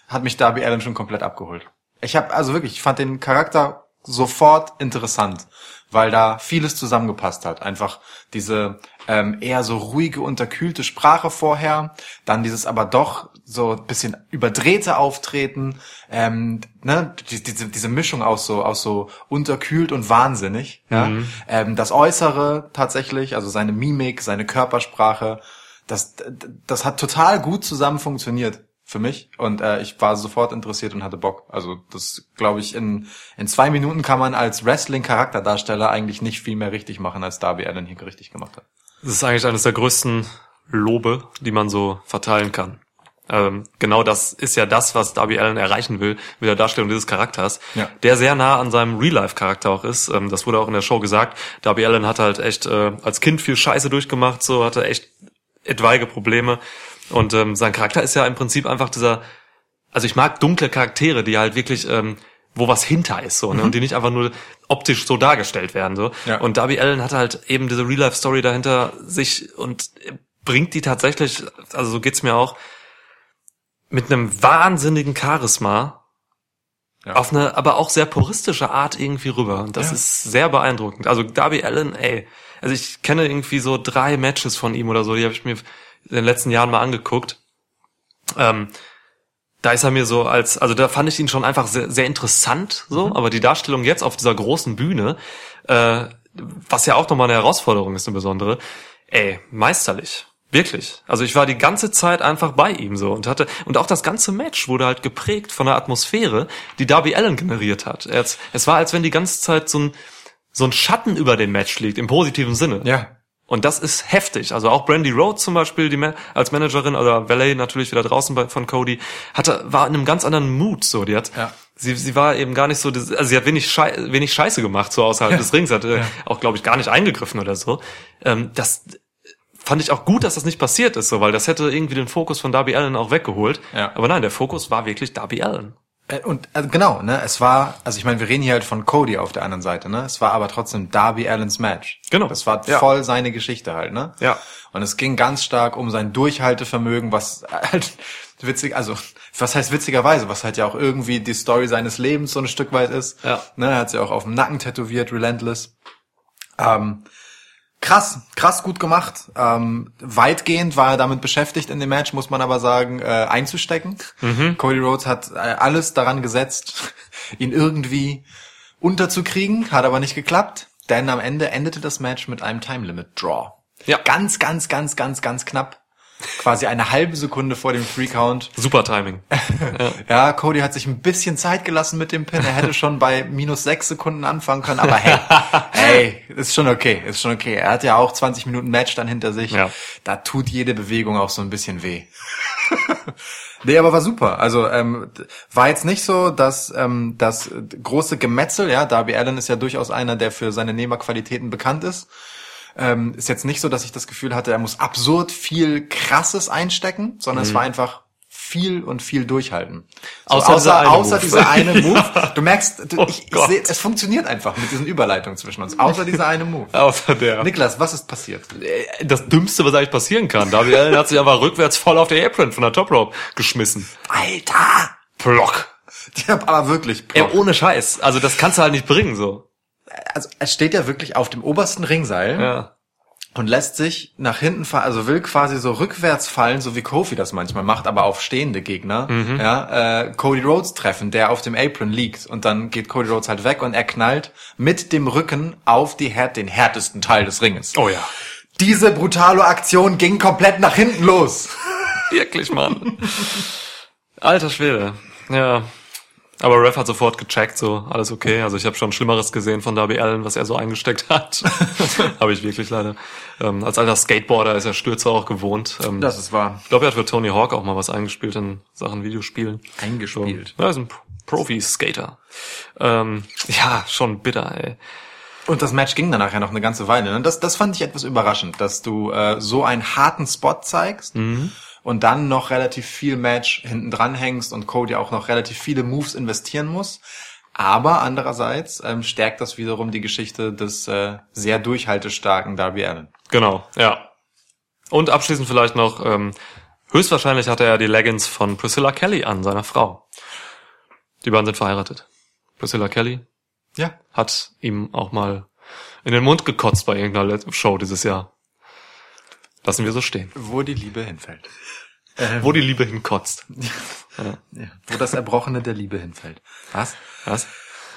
hat mich Darby Allen schon komplett abgeholt. Ich habe also wirklich, ich fand den Charakter sofort interessant, weil da vieles zusammengepasst hat. Einfach diese ähm, eher so ruhige, unterkühlte Sprache vorher, dann dieses aber doch so ein bisschen überdrehte Auftreten, ähm, ne, die, diese, diese Mischung aus so, aus so unterkühlt und wahnsinnig, ja. Ähm, das Äußere tatsächlich, also seine Mimik, seine Körpersprache, das, das hat total gut zusammen funktioniert für mich und äh, ich war sofort interessiert und hatte Bock. Also das glaube ich in in zwei Minuten kann man als Wrestling Charakterdarsteller eigentlich nicht viel mehr richtig machen als Darby Allen hier richtig gemacht hat. Das ist eigentlich eines der größten Lobe, die man so verteilen kann. Ähm, genau das ist ja das, was Darby Allen erreichen will mit der Darstellung dieses Charakters, Ja. der sehr nah an seinem Real-Life-Charakter auch ist. Ähm, das wurde auch in der Show gesagt. Darby Allen hat halt echt äh, als Kind viel Scheiße durchgemacht, so hatte echt etwaige Probleme. Und ähm, sein Charakter ist ja im Prinzip einfach dieser, also ich mag dunkle Charaktere, die halt wirklich, ähm, wo was hinter ist, so, ne? Und die nicht einfach nur optisch so dargestellt werden, so. Ja. Und Darby Allen hat halt eben diese Real-Life-Story dahinter sich und bringt die tatsächlich, also so geht's mir auch, mit einem wahnsinnigen Charisma Ja. auf eine, aber auch sehr puristische Art irgendwie rüber. Und das Ja. ist sehr beeindruckend. Also Darby Allen, ey, also ich kenne irgendwie so drei Matches von ihm oder so, die habe ich mir in den letzten Jahren mal angeguckt. Ähm, da ist er mir so als, also da fand ich ihn schon einfach sehr, sehr interessant, so, aber die Darstellung jetzt auf dieser großen Bühne, äh, was ja auch nochmal eine Herausforderung ist, eine besondere, ey, meisterlich. Wirklich. Also ich war die ganze Zeit einfach bei ihm so und hatte, und auch das ganze Match wurde halt geprägt von der Atmosphäre, die Darby Allen generiert hat. Hat's- es war, als wenn die ganze Zeit so ein, so ein Schatten über dem Match liegt, im positiven Sinne. Ja. Und das ist heftig. Also auch Brandy Rhodes zum Beispiel, die als Managerin oder Valet natürlich wieder draußen bei, von Cody, hatte, war in einem ganz anderen Mood, so. Die hat, Ja. sie, sie war eben gar nicht so, also sie hat wenig, Schei wenig Scheiße gemacht, so außerhalb des Rings, hat äh, auch, glaube ich, gar nicht eingegriffen oder so. Ähm, das fand ich auch gut, dass das nicht passiert ist, so, weil das hätte irgendwie den Fokus von Darby Allen auch weggeholt. Ja. Aber nein, der Fokus war wirklich Darby Allen. Äh, Und also genau, ne, es war, also ich meine, wir reden hier halt von Cody auf der anderen Seite, ne? Es war aber trotzdem Darby Allens Match. Genau. Das war Ja. voll seine Geschichte halt, ne? Ja. Und es ging ganz stark um sein Durchhaltevermögen, was halt witzig, also was heißt witzigerweise, was halt ja auch irgendwie die Story seines Lebens so ein Stück weit ist. Ja. Ne, er hat sie auch auf dem Nacken tätowiert, Relentless. Ähm, krass, krass gut gemacht. Ähm, weitgehend war er damit beschäftigt in dem Match, muss man aber sagen, äh, einzustecken. Cody Rhodes hat äh, alles daran gesetzt, ihn irgendwie unterzukriegen, hat aber nicht geklappt, denn am Ende endete das Match mit einem Time Limit Draw. Ja. Ganz, ganz, ganz, ganz, ganz knapp. Quasi eine halbe Sekunde vor dem Free Count. Super Timing. Ja, Cody hat sich ein bisschen Zeit gelassen mit dem Pin. Er hätte schon bei minus sechs Sekunden anfangen können, aber hey, hey, ist schon okay, ist schon okay. Er hat ja auch 20 Minuten Match dann hinter sich. Ja. Da tut jede Bewegung auch so ein bisschen weh. nee, aber war super. Also ähm, war jetzt nicht so, dass ähm, das große Gemetzel, ja, Darby Allen ist ja durchaus einer, der für seine Nehmerqualitäten bekannt ist. Ähm, ist jetzt nicht so, dass ich das Gefühl hatte, er muss absurd viel Krasses einstecken, sondern es war einfach viel und viel durchhalten. So, Außer dieser eine außer Move. dieser eine Move. Du merkst, du, Oh ich, ich seh, es funktioniert einfach mit diesen Überleitungen zwischen uns. Außer dieser eine Move. Außer der. Niklas, was ist passiert? das Dümmste, was eigentlich passieren kann. Darby Allen hat sich einfach rückwärts voll auf der Apron von der Top Rope geschmissen. Alter! Plock. Ich hab aber wirklich. Ey, ohne Scheiß. Also das kannst du halt nicht bringen, so. Also er steht ja wirklich auf dem obersten Ringseil Ja. und lässt sich nach hinten fallen, also will quasi so rückwärts fallen, so wie Kofi das manchmal macht, aber auf stehende Gegner. Ja, äh, Cody Rhodes treffen, der auf dem Apron liegt und dann geht Cody Rhodes halt weg und er knallt mit dem Rücken auf die Härt, den härtesten Teil des Ringes. Oh ja. Diese brutale Aktion ging komplett nach hinten los. Wirklich, Mann. Alter Schwede. Ja. Aber Ref hat sofort gecheckt, so alles okay. Also ich habe schon Schlimmeres gesehen von Darby Allen, was er so eingesteckt hat. habe ich wirklich leider. Ähm, als alter Skateboarder ist er Stürze auch gewohnt. Ähm, Das ist wahr. ich glaube, er hat für Tony Hawk auch mal was eingespielt in Sachen Videospielen. Eingespielt. So. Ja, ist ein Pro- Profi-Skater. Ähm, ja, schon bitter, ey. Und das Match ging dann nachher noch eine ganze Weile. Ne? Das, das fand ich etwas überraschend, dass du äh, so einen harten Spot zeigst und dann noch relativ viel Match hinten dran hängst und Cody auch noch relativ viele Moves investieren muss. Aber andererseits ähm, stärkt das wiederum die Geschichte des äh, sehr durchhaltestarken Darby Allen. Genau, ja. Und abschließend vielleicht noch, ähm, höchstwahrscheinlich hatte er die Leggings von Priscilla Kelly an, seiner Frau. Die beiden sind verheiratet. Priscilla Kelly Ja. hat ihm auch mal in den Mund gekotzt bei irgendeiner Show dieses Jahr. Lassen wir so stehen. Wo die Liebe hinfällt. Wo die Liebe hinkotzt. Ja, wo das Erbrochene der Liebe hinfällt. Was? Was?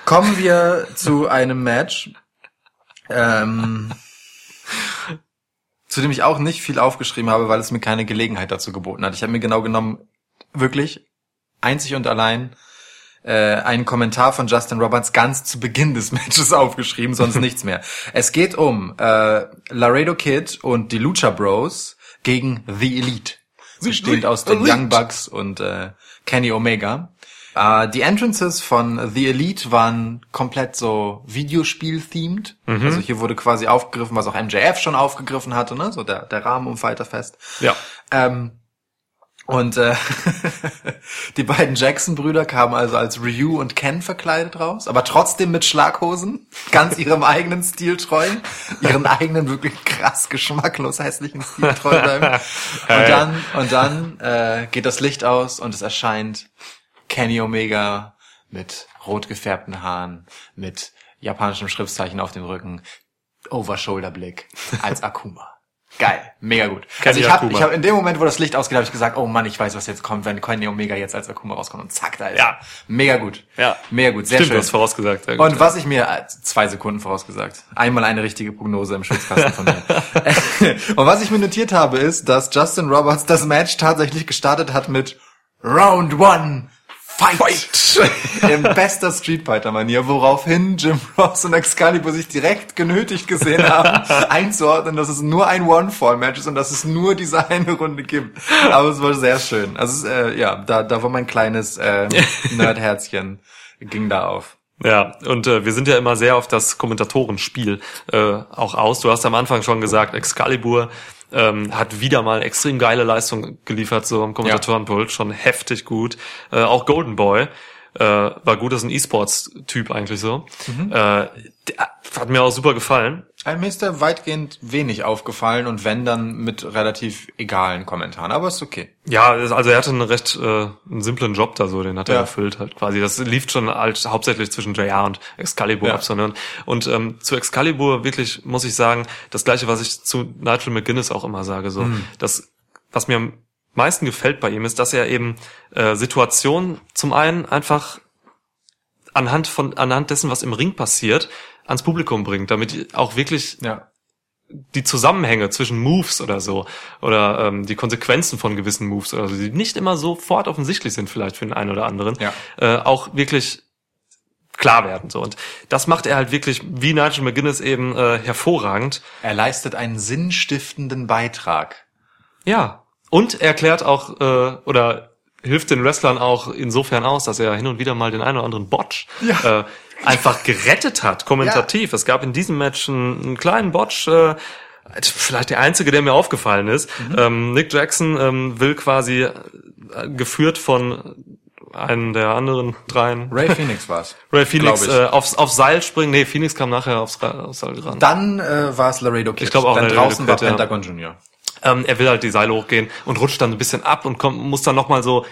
Kommen wir zu einem Match, ähm, zu dem ich auch nicht viel aufgeschrieben habe, weil es mir keine Gelegenheit dazu geboten hat. Ich habe mir genau genommen, wirklich einzig und allein äh, einen Kommentar von Justin Roberts ganz zu Beginn des Matches aufgeschrieben, sonst nichts mehr. Es geht um äh, Laredo Kid und die Lucha Bros gegen The Elite, bestehend aus den. Young Bucks und äh, Kenny Omega. Äh, die Entrances von The Elite waren komplett so Videospiel-themed. Also hier wurde quasi aufgegriffen, was auch MJF schon aufgegriffen hatte, ne? So der, der Rahmen um Fighter Fest. Ja. Ähm, und äh, die beiden Jackson-Brüder kamen also als Ryu und Ken verkleidet raus, aber trotzdem mit Schlaghosen, ganz ihrem eigenen Stil treu, ihren eigenen wirklich krass geschmacklos hässlichen Stil treu bleiben. Und dann und dann äh, geht das Licht aus und es erscheint Kenny Omega mit rot gefärbten Haaren, mit japanischem Schriftzeichen auf dem Rücken, Overshoulder-Blick als Akuma. Geil, mega gut. Kenny also ich habe hab in dem Moment, wo das Licht ausgeht, habe ich gesagt, oh Mann, ich weiß, was jetzt kommt, wenn Kenny Omega jetzt als Akuma rauskommt und zack, da ist Ja. er. Mega gut. Ja. Mega gut, sehr Stimmt, schön. du hast vorausgesagt. Gut. Und was ich mir, äh, zwei Sekunden vorausgesagt, einmal eine richtige Prognose im Schutzkasten von mir. und was ich mir notiert habe, ist, dass Justin Roberts das Match tatsächlich gestartet hat mit Round One. Fight! Im bester Street Fighter Manier, woraufhin Jim Ross und Excalibur sich direkt genötigt gesehen haben, einzuordnen, dass es nur ein One-Fall-Match ist und dass es nur diese eine Runde gibt. Aber es war sehr schön. Also, äh, ja, da, da war mein kleines äh, Nerdherzchen, ging da auf. Ja, und äh, wir sind ja immer sehr auf das Kommentatorenspiel äh, auch aus. Du hast am Anfang schon gesagt, Excalibur ähm, hat wieder mal extrem geile Leistung geliefert, so am Kommentatorenpult, schon heftig gut. Äh, auch Golden Boy äh, war gut, das ist ein E-Sports-Typ eigentlich so. Mhm. Äh, hat mir auch super gefallen. Äh, Mir ist da weitgehend wenig aufgefallen und wenn dann mit relativ egalen Kommentaren, aber ist okay. Ja, also er hatte einen recht äh, einen simplen Job da so, den hat er Ja. erfüllt halt quasi. Das lief schon halt hauptsächlich zwischen JR und Excalibur Ja. ab, sondern und ähm, zu Excalibur wirklich muss ich sagen, das gleiche, was ich zu Nigel McGuinness auch immer sage, so Hm. das, was mir meisten gefällt bei ihm ist, dass er eben äh, Situationen zum einen einfach anhand von anhand dessen, was im Ring passiert, ans Publikum bringt, damit auch wirklich Ja. die Zusammenhänge zwischen Moves oder so oder ähm, die Konsequenzen von gewissen Moves oder so, die nicht immer sofort offensichtlich sind vielleicht für den einen oder anderen, Ja. äh, auch wirklich klar werden so und das macht er halt wirklich wie Nigel McGuinness eben äh, hervorragend Er leistet einen sinnstiftenden Beitrag. ja und er erklärt auch äh, oder hilft den Wrestlern auch insofern aus, dass er hin und wieder mal den einen oder anderen Botch äh, einfach gerettet hat, kommentativ. Es gab in diesem Match einen, einen kleinen Botch, äh, vielleicht der einzige, der mir aufgefallen ist. Ähm, Nick Jackson ähm, will quasi äh, geführt von einem der anderen dreien, Ray Phoenix war's. Ray Phoenix, äh, aufs, aufs Seil springen. Nee, Phoenix kam nachher aufs, aufs Seil ran. Dann äh, war es Laredo Kid. Ich glaub auch Dann Laredo draußen war Kid, ja. Pentagon Junior. Ähm, er will halt die Seile hochgehen und rutscht dann ein bisschen ab und kommt, muss dann nochmal so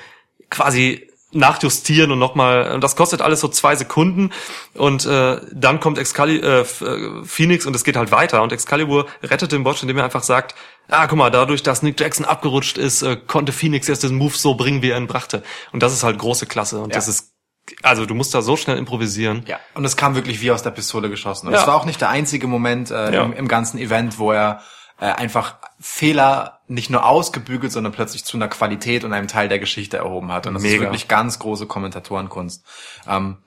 quasi nachjustieren und nochmal, und das kostet alles so zwei Sekunden und äh, dann kommt Excali äh, äh, Phoenix und es geht halt weiter und Excalibur rettet den Botch, indem er einfach sagt, ah, guck mal, dadurch, dass Nick Jackson abgerutscht ist, äh, konnte Phoenix erst den Move so bringen, wie er ihn brachte. Und das ist halt große Klasse und Ja. das ist, also du musst da so schnell improvisieren. Ja. Und es kam wirklich wie aus der Pistole geschossen. Und Ja. es war auch nicht der einzige Moment äh, Ja. im, im ganzen Event, wo er äh, einfach Fehler nicht nur ausgebügelt, sondern plötzlich zu einer Qualität und einem Teil der Geschichte erhoben hat. Und das ist Mega. wirklich ganz große Kommentatorenkunst. Ähm,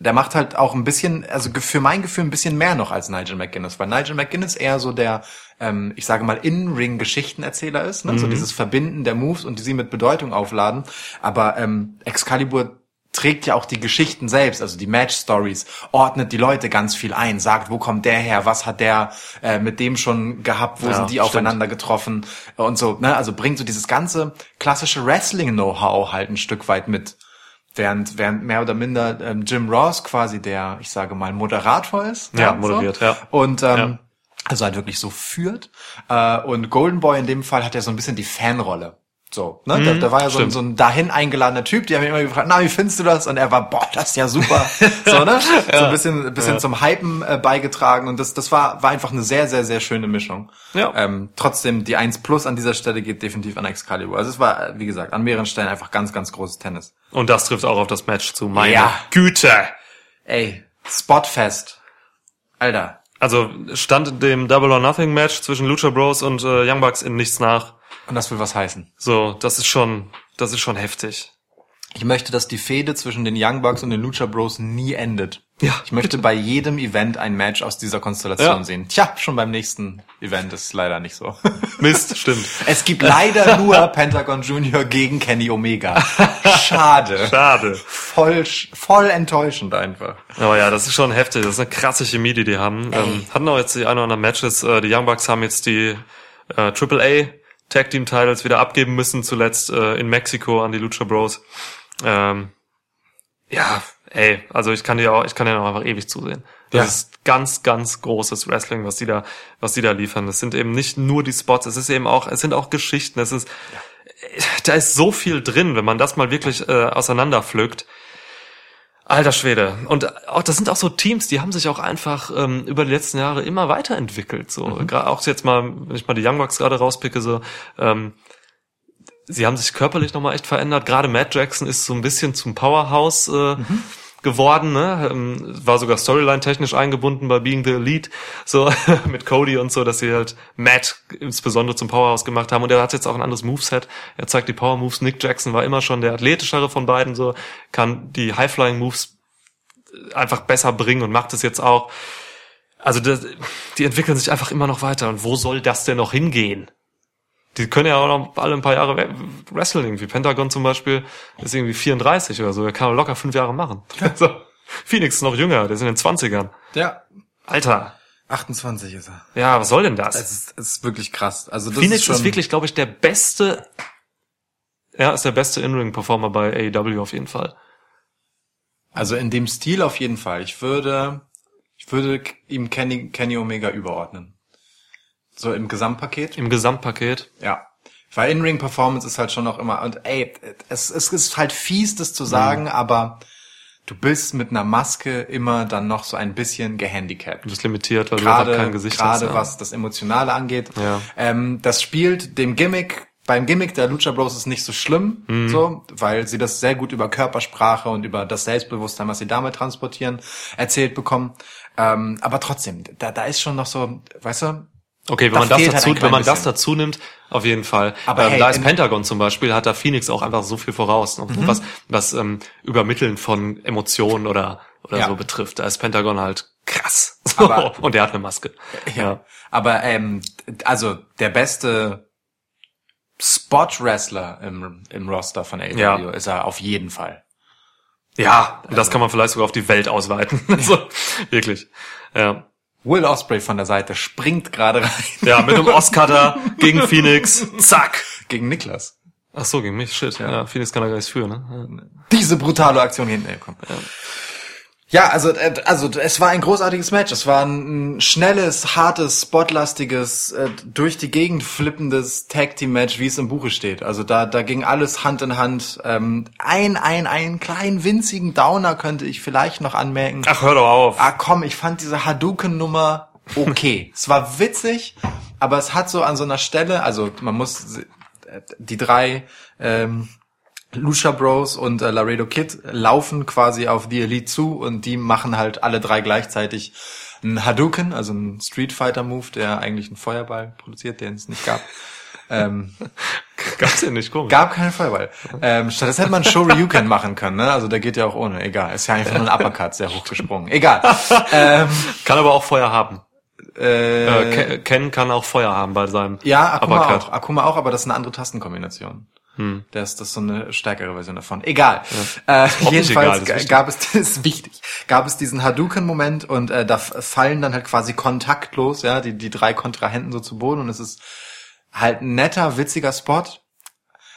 der macht halt auch ein bisschen, also für mein Gefühl ein bisschen mehr noch als Nigel McGuinness, weil Nigel McGuinness eher so der, ähm, ich sage mal, In-Ring-Geschichtenerzähler ist, ne? so dieses Verbinden der Moves und die sie mit Bedeutung aufladen. Aber ähm, Excalibur trägt ja auch die Geschichten selbst, also die Match-Stories, ordnet die Leute ganz viel ein, sagt, wo kommt der her, was hat der äh, mit dem schon gehabt, wo Ja, sind die stimmt. aufeinander getroffen und so, ne? Also bringt so dieses ganze klassische Wrestling-Know-how halt ein Stück weit mit. Während, während mehr oder minder ähm, Jim Ross quasi der, ich sage mal, Moderator ist. Ja, moderiert, ja. Und ähm, Ja. also halt wirklich so führt. Äh, und Golden Boy in dem Fall hat ja so ein bisschen die Fanrolle. So, ne? da, da war ja so ein, so ein dahin eingeladener Typ, die haben ihn immer gefragt, na, wie findest du das? Und er war, boah, das ist ja super. so, ne? So ein bisschen, bisschen zum Hypen äh, beigetragen und das, das war, war einfach eine sehr, sehr, sehr schöne Mischung. Ja. Ähm, trotzdem, die 1 Plus an dieser Stelle geht definitiv an Excalibur. Also es war, äh, wie gesagt, an mehreren Stellen einfach ganz, ganz großes Tennis. Und das trifft auch auf das Match zu. Meine Ja. Güte. Ey, Spotfest. Alter. Also stand dem Double or Nothing Match zwischen Lucha Bros und äh, Young Bucks in nichts nach. Und das will was heißen. So, das ist schon, das ist schon heftig. Ich möchte, dass die Fehde zwischen den Young Bucks und den Lucha Bros nie endet. Ja, Ich möchte bei jedem Event ein Match aus dieser Konstellation Ja. sehen. Tja, schon beim nächsten Event ist leider nicht so. Mist, stimmt. Es gibt leider nur Pentagon Junior gegen Kenny Omega. Schade. Schade. Voll, voll enttäuschend einfach. Aber ja, das ist schon heftig. Das ist eine krasse Chemie, die die haben. Ähm, hatten auch jetzt die ein oder anderen Matches. Äh, die Young Bucks haben jetzt die äh, AAA Tag Team Titles wieder abgeben müssen, zuletzt äh, in Mexiko an die Lucha Bros. Ähm, ja, ey, also ich kann dir auch, ich kann dir auch einfach ewig zusehen. Das Ja. ist ganz, ganz großes Wrestling, was die da, was die da liefern. Das sind eben nicht nur die Spots, es ist eben auch, es sind auch Geschichten, es ist, da ist so viel drin, wenn man das mal wirklich äh, auseinanderpflückt. Alter Schwede. Und auch, das sind auch so Teams, die haben sich auch einfach ähm, über die letzten Jahre immer weiterentwickelt. So, Gra- auch jetzt mal, wenn ich mal die Young Bucks gerade rauspicke, so, ähm, sie haben sich körperlich nochmal echt verändert. Gerade Matt Jackson ist so ein bisschen zum Powerhouse äh, geworden, ne? Ähm, war sogar Storyline-technisch eingebunden bei Being the Elite, so mit Cody und so, dass sie halt Matt insbesondere zum Powerhouse gemacht haben. Und er hat jetzt auch ein anderes Moveset. Er zeigt die Power Moves. Nick Jackson war immer schon der athletischere von beiden, so kann die High-Flying-Moves einfach besser bringen und macht es jetzt auch. Also das, die entwickeln sich einfach immer noch weiter. Und wo soll das denn noch hingehen? Die können ja auch noch alle ein paar Jahre wrestlen irgendwie. Pentagon zum Beispiel ist irgendwie 34 oder so. Der kann locker fünf Jahre machen. so. Phoenix ist noch jünger, der ist in den 20ern. Ja. Alter. 28 ist er. Ja, was soll denn das? Es ist, ist wirklich krass. Also das Phoenix ist, ist wirklich, glaube ich, der beste, ja, ist der beste In-Ring-Performer bei AEW auf jeden Fall. Also in dem Stil auf jeden Fall. Ich würde, ich würde ihm Kenny, Kenny Omega überordnen. So im Gesamtpaket. Im Gesamtpaket. Ja. Weil In-Ring-Performance ist halt schon noch immer, und ey, es, es ist halt fies, das zu sagen, aber du bist mit einer Maske immer dann noch so ein bisschen gehandicapt. Du bist limitiert, weil du einfach Gerade, kein Gesicht hast. gerade ja. was das Emotionale angeht. Ja. Ähm, das spielt dem Gimmick, beim Gimmick der Lucha Bros ist nicht so schlimm, Mhm. so, weil sie das sehr gut über Körpersprache und über das Selbstbewusstsein, was sie damit transportieren, erzählt bekommen. Ähm, aber trotzdem, da, da ist schon noch so, weißt du, Okay, wenn Da man das halt dazu, ein wenn man das bisschen. dazu nimmt, auf jeden Fall. Aber ähm, hey, da ist Pentagon zum Beispiel, hat da Phoenix auch einfach so viel voraus, ne? Mhm. was was ähm, Übermitteln von Emotionen oder oder Ja. so betrifft. Da ist Pentagon halt krass. Aber- und der hat eine Maske. Ja. Aber ähm, also der beste Spot-Wrestler im, im Roster von AEW Ja. ist er auf jeden Fall. Ja, und das kann man vielleicht sogar auf die Welt ausweiten. so, wirklich. Ja. Will Osprey von der Seite springt gerade rein ja, mit einem Oscar gegen Phoenix. Zack. gegen Niklas. Ach so, gegen mich. Shit. Ja, Phoenix kann da gar nichts für, ne? Diese brutale Aktion hinten. Komm. Ja, also, äh, also es war ein großartiges Match. Es war ein schnelles, hartes, spotlastiges, äh, durch die Gegend flippendes Tag Team Match, wie es im Buche steht. Also da, da ging alles Hand in Hand. Ähm, ein, ein, einen kleinen winzigen Downer könnte ich vielleicht noch anmerken. Ach, hör doch auf. Ah, komm, ich fand diese Hadouken-Nummer okay. es war witzig, aber es hat so an so einer Stelle, also man muss äh, die drei ähm, Lucha Bros und äh, Laredo Kid laufen quasi auf die Elite zu und die machen halt alle drei gleichzeitig einen Hadouken, also einen Street Fighter Move, der eigentlich einen Feuerball produziert, den es nicht gab. ähm, Gab's ja nicht, komisch. gab keinen Feuerball. Ähm, stattdessen hätte man Shoryuken machen können, ne? Also der geht ja auch ohne. Egal, ist ja einfach nur ein Uppercut, sehr hochgesprungen. Egal. ähm, Kann aber auch Feuer haben. äh, Äh, Ken- Ken kann auch Feuer haben bei seinem Ja, Akuma Uppercut. auch. Akuma auch, aber das ist eine andere Tastenkombination. Hm. Das, das ist so eine stärkere Version davon. Egal. Äh, auch nicht jedenfalls egal, gab es, das ist wichtig, gab es diesen Hadouken-Moment und äh, da fallen dann halt quasi kontaktlos, ja, die, die drei Kontrahenten so zu Boden und es ist halt ein netter, witziger Spot.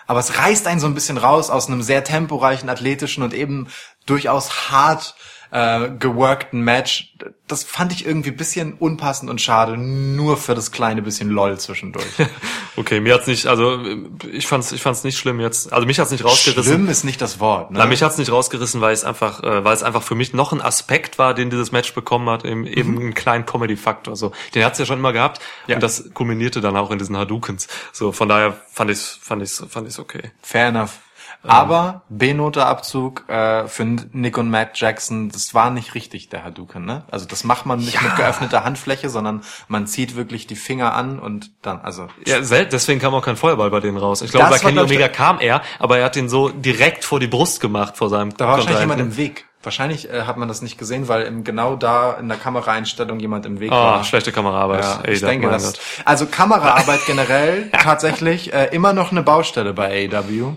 Aber es reißt einen so ein bisschen raus aus einem sehr temporeichen, athletischen und eben durchaus hart äh, geworkten Match. Das fand ich irgendwie bisschen unpassend und schade, nur für das kleine bisschen LOL zwischendurch. Okay, mir hat's nicht, also ich fand's, ich fand's nicht schlimm jetzt. Also mich hat's nicht rausgerissen. Schlimm ist nicht das Wort. Ne? Na, mich hat's nicht rausgerissen, weil es einfach, äh, weil es einfach für mich noch ein Aspekt war, den dieses Match bekommen hat, eben, eben einen kleinen Comedy-Faktor. So, den hat's ja schon immer gehabt Ja. und das kulminierte dann auch in diesen Hadoukens. So, von daher fand ich's, fand ich's, fand ich's okay. Fair enough. Aber B-Note-Abzug äh, für Nick und Matt Jackson, das war nicht richtig, der Hadouken, ne? Also das macht man nicht mit geöffneter Handfläche, sondern man zieht wirklich die Finger an und dann, also Ja, selten, deswegen kam auch kein Feuerball bei denen raus. Ich glaube, Das bei Kenny ich, Omega kam er, aber er hat den so direkt vor die Brust gemacht vor seinem da war wahrscheinlich jemand im Weg. Wahrscheinlich äh, hat man das nicht gesehen, weil im, genau da in der Kameraeinstellung jemand im Weg Ah, war. schlechte Kameraarbeit. Ja, ich da- denke, Gott. also Kameraarbeit generell tatsächlich äh, immer noch eine Baustelle bei AEW.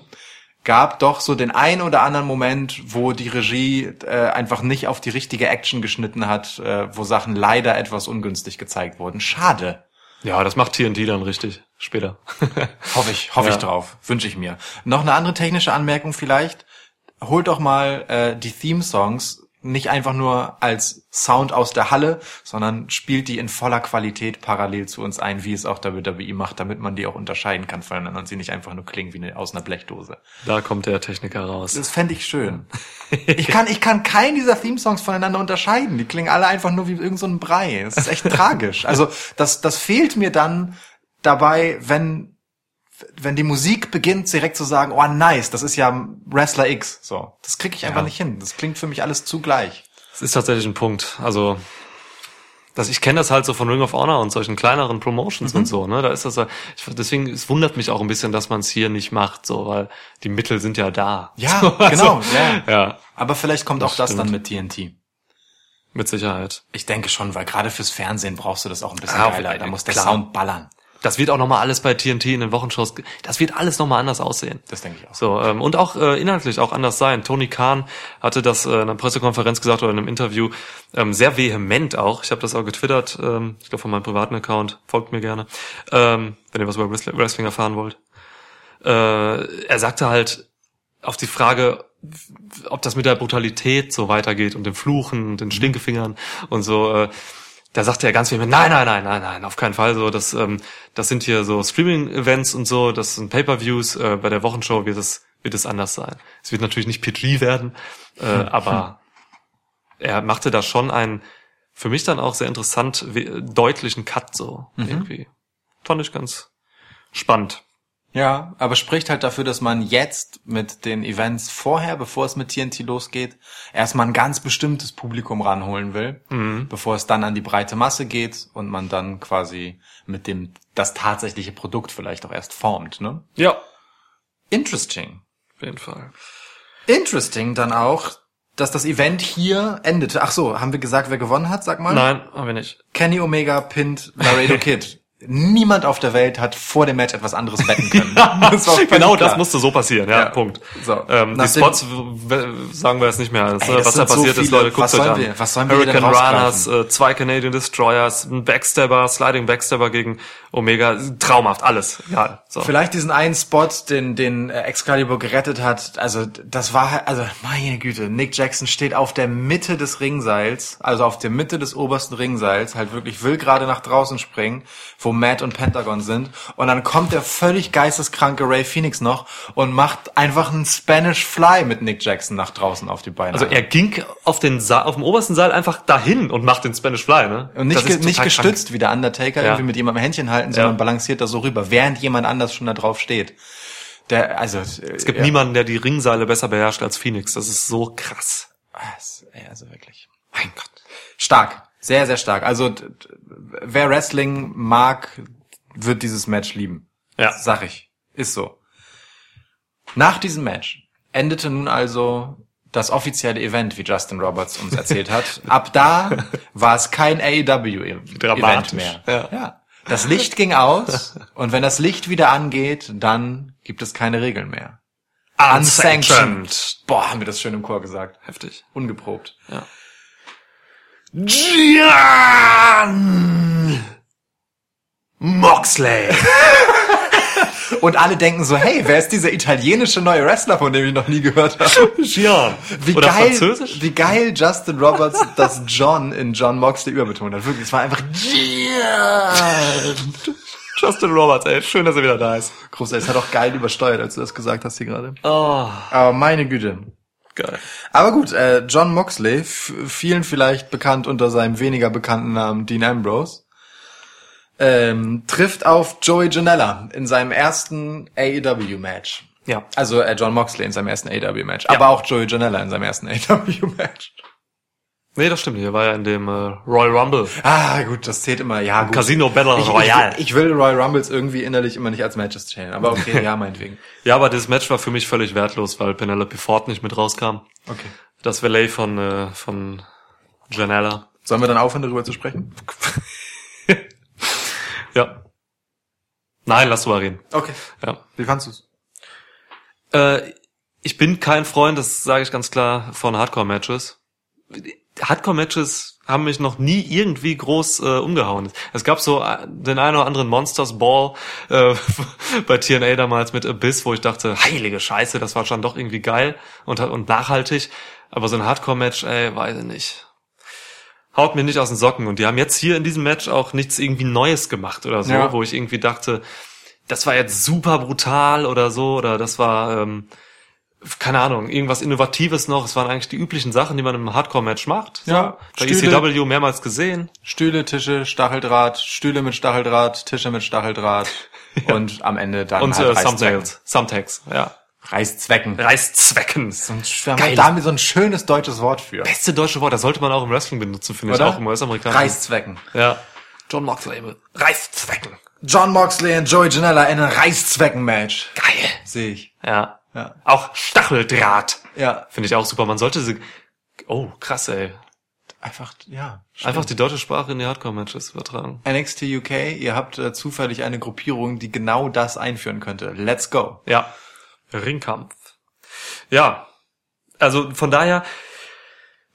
Gab doch so den ein oder anderen Moment, wo die Regie äh, einfach nicht auf die richtige Action geschnitten hat, äh, wo Sachen leider etwas ungünstig gezeigt wurden. Schade. Ja, das macht TNT dann richtig später. Hoffe ich, hoffe Ja. ich drauf. Wünsche ich mir. Noch eine andere technische Anmerkung vielleicht. Holt doch mal äh, die Theme-Songs nicht einfach nur als Sound aus der Halle, sondern spielt die in voller Qualität parallel zu uns ein, wie es auch WWE macht, damit man die auch unterscheiden kann voneinander und sie nicht einfach nur klingen wie eine, aus einer Blechdose. da kommt der Techniker raus. Das fände ich schön. Ich kann, ich kann keinen dieser Theme-Songs voneinander unterscheiden. Die klingen alle einfach nur wie irgend so ein Brei. Das ist echt tragisch. Also das, das fehlt mir dann dabei, wenn wenn die Musik beginnt, direkt zu sagen, oh nice, das ist ja Wrestler X. So, das kriege ich einfach Ja. nicht hin. Das klingt für mich alles zugleich. Das ist tatsächlich ein Punkt. Also, das, ich kenne das halt so von Ring of Honor und solchen kleineren Promotions Mhm. und so, ne? Da ist das, ich, deswegen, es wundert mich auch ein bisschen, dass man es hier nicht macht, so, weil die Mittel sind ja da. Ja, So, genau. also, ja. ja, Aber vielleicht kommt Das auch das stimmt. dann mit TNT. mit Sicherheit. Ich denke schon, weil gerade fürs Fernsehen brauchst du das auch ein bisschen auf- geiler. Da muss der. Sound ballern. Das wird auch nochmal alles bei TNT in den Wochenshows, das wird alles nochmal anders aussehen. Das denke ich auch. So, ähm, und auch äh, inhaltlich auch anders sein. Tony Khan hatte das äh, in einer Pressekonferenz gesagt oder in einem Interview, ähm, sehr vehement auch. Ich habe das auch getwittert, ähm, ich glaube von meinem privaten Account, folgt mir gerne, ähm, wenn ihr was über Wrestling Wrestling erfahren wollt. Äh, er sagte halt auf die Frage, ob das mit der Brutalität so weitergeht und dem Fluchen und den Stinkefingern und so, äh, da sagte er ganz vehement, nein, nein, nein, nein, nein, auf keinen Fall so. Das, ähm, das sind hier so Streaming-Events und so, das sind Pay-per-Views. Äh, bei der Wochenshow wird es wird es anders sein. Es wird natürlich nicht PG werden, äh, aber er machte da schon einen für mich dann auch sehr interessant deutlichen Cut so irgendwie. Fand ich ganz spannend. Ja, aber spricht halt dafür, dass man jetzt mit den Events vorher, bevor es mit TNT losgeht, erstmal ein ganz bestimmtes Publikum ranholen will, bevor es dann an die breite Masse geht und man dann quasi mit dem das tatsächliche Produkt vielleicht auch erst formt, ne? Ja, Interesting. auf jeden Fall. Interesting dann auch, dass das Event hier endete. Ach so, haben wir gesagt, wer gewonnen hat, sag mal? Nein, haben wir nicht. Kenny Omega pinnt Laredo Kid. Niemand auf der Welt hat vor dem Match etwas anderes wetten können. Das genau, das klar. musste so passieren, ja, Ja. Punkt. So. Ähm, die Spots sagen wir jetzt nicht mehr. Das, Ey, das was da sind so passiert ist. Leute, guckt euch an. wir- was sollen wir Hurricane Runners, rausgreifen? äh, zwei Canadian Destroyers, ein Backstabber, Sliding Backstabber gegen Omega, traumhaft, alles. Ja, so. Vielleicht diesen einen Spot, den, den äh, Excalibur gerettet hat, also das war halt, also meine Güte, Nick Jackson steht auf der Mitte des Ringseils, also auf der Mitte des obersten Ringseils, halt wirklich will gerade nach draußen springen, wo Matt und Pentagon sind und dann kommt der völlig geisteskranke Ray Phoenix noch und macht einfach einen Spanish Fly mit Nick Jackson nach draußen auf die Beine. Also er ging auf den Sa auf dem obersten Seil einfach dahin und macht den Spanish Fly, ne? Und nicht, ge nicht gestützt wie der Undertaker, Ja. irgendwie mit jemandem Händchen halten, sondern Ja. balanciert da so rüber, während jemand anders schon da drauf steht. Der, also, Es gibt niemanden, der die Ringseile besser beherrscht als Phoenix. Das ist so krass. Also wirklich. Mein Gott. Stark. Sehr, sehr stark. Also, wer Wrestling mag, wird dieses Match lieben. Ja. Sag ich. Ist so. Nach diesem Match endete nun also das offizielle Event, wie Justin Roberts uns erzählt hat. Ab da war es kein AEW-Event Dramatisch. mehr. Ja. ja. Das Licht ging aus und wenn das Licht wieder angeht, dann gibt es keine Regeln mehr. Unsanctioned. Boah, haben wir das schön im Chor gesagt. Heftig. Ungeprobt. Ja. Gian Moxley. Und alle denken so, hey, wer ist dieser italienische neue Wrestler, von dem ich noch nie gehört habe? Gian. Wie Oder geil, Französisch? wie geil Justin Roberts das John in John Moxley überbetont hat. Wirklich, es war einfach Justin Roberts, ey. Schön, dass er wieder da ist. groß. Es hat auch geil übersteuert, als du das gesagt hast hier gerade. Oh, Aber meine Güte. geil. Aber gut, äh, John Moxley, vielen vielleicht bekannt unter seinem weniger bekannten Namen Dean Ambrose, ähm, trifft auf Joey Janela in seinem ersten AEW-Match. Ja. Also äh, John Moxley in seinem ersten AEW-Match, aber auch Joey Janela in seinem ersten AEW-Match. Nee, das stimmt. Hier war ja in dem äh, Royal Rumble. Ah, gut, das zählt immer, ja, gut. Casino Battle ich, Royale. Ich, ich will Royal Rumbles irgendwie innerlich immer nicht als Matches zählen, aber okay, ja, meinetwegen. Ja, aber das Match war für mich völlig wertlos, weil Penelope Ford nicht mit rauskam. Okay. Das Valet von, äh, von Janella. Sollen wir dann aufhören, darüber zu sprechen? Ja. Nein, lass drüber reden. Okay. Ja. Wie fandst du's? Äh, ich bin kein Freund, das sage ich ganz klar, von Hardcore-Matches. Hardcore-Matches haben mich noch nie irgendwie groß äh, umgehauen. Es gab so äh, den einen oder anderen Monsters Ball äh, bei TNA damals mit Abyss, wo ich dachte, heilige Scheiße, das war schon doch irgendwie geil und, und nachhaltig. Aber so ein Hardcore-Match, ey, weiß ich nicht. Haut mir nicht aus den Socken. Und die haben jetzt hier in diesem Match auch nichts irgendwie Neues gemacht oder so, Ja. wo ich irgendwie dachte, das war jetzt super brutal oder so, oder das war, ähm, keine Ahnung, irgendwas Innovatives noch. Es waren eigentlich die üblichen Sachen, die man im Hardcore-Match macht. So. Ja, Bei Stühle. ECW mehrmals gesehen. Stühle, Tische, Stacheldraht, Stühle mit Stacheldraht, Tische mit Stacheldraht und am Ende dann Und halt äh. Thumbnails, Thumbtacks, ja. Reißzwecken. Reißzwecken. Wir Geil. haben da haben wir so ein schönes deutsches Wort für. Beste deutsche Wort, das sollte man auch im Wrestling benutzen, finde ich, auch im US-Amerikanischen. Reißzwecken. Ja. John Moxley, Reißzwecken. John Moxley und Joey Janela in einem Reißzwecken-Match. Geil. Sehe ich. Ja. Ja. Auch Stacheldraht. Ja. Finde ich auch super. Man sollte sie, oh, krass, ey. Einfach, ja. Einfach die deutsche Sprache in die Hardcore-Matches übertragen. NXT UK, ihr habt äh, zufällig eine Gruppierung, die genau das einführen könnte. Let's go. Ja. Ringkampf. Ja. Also von daher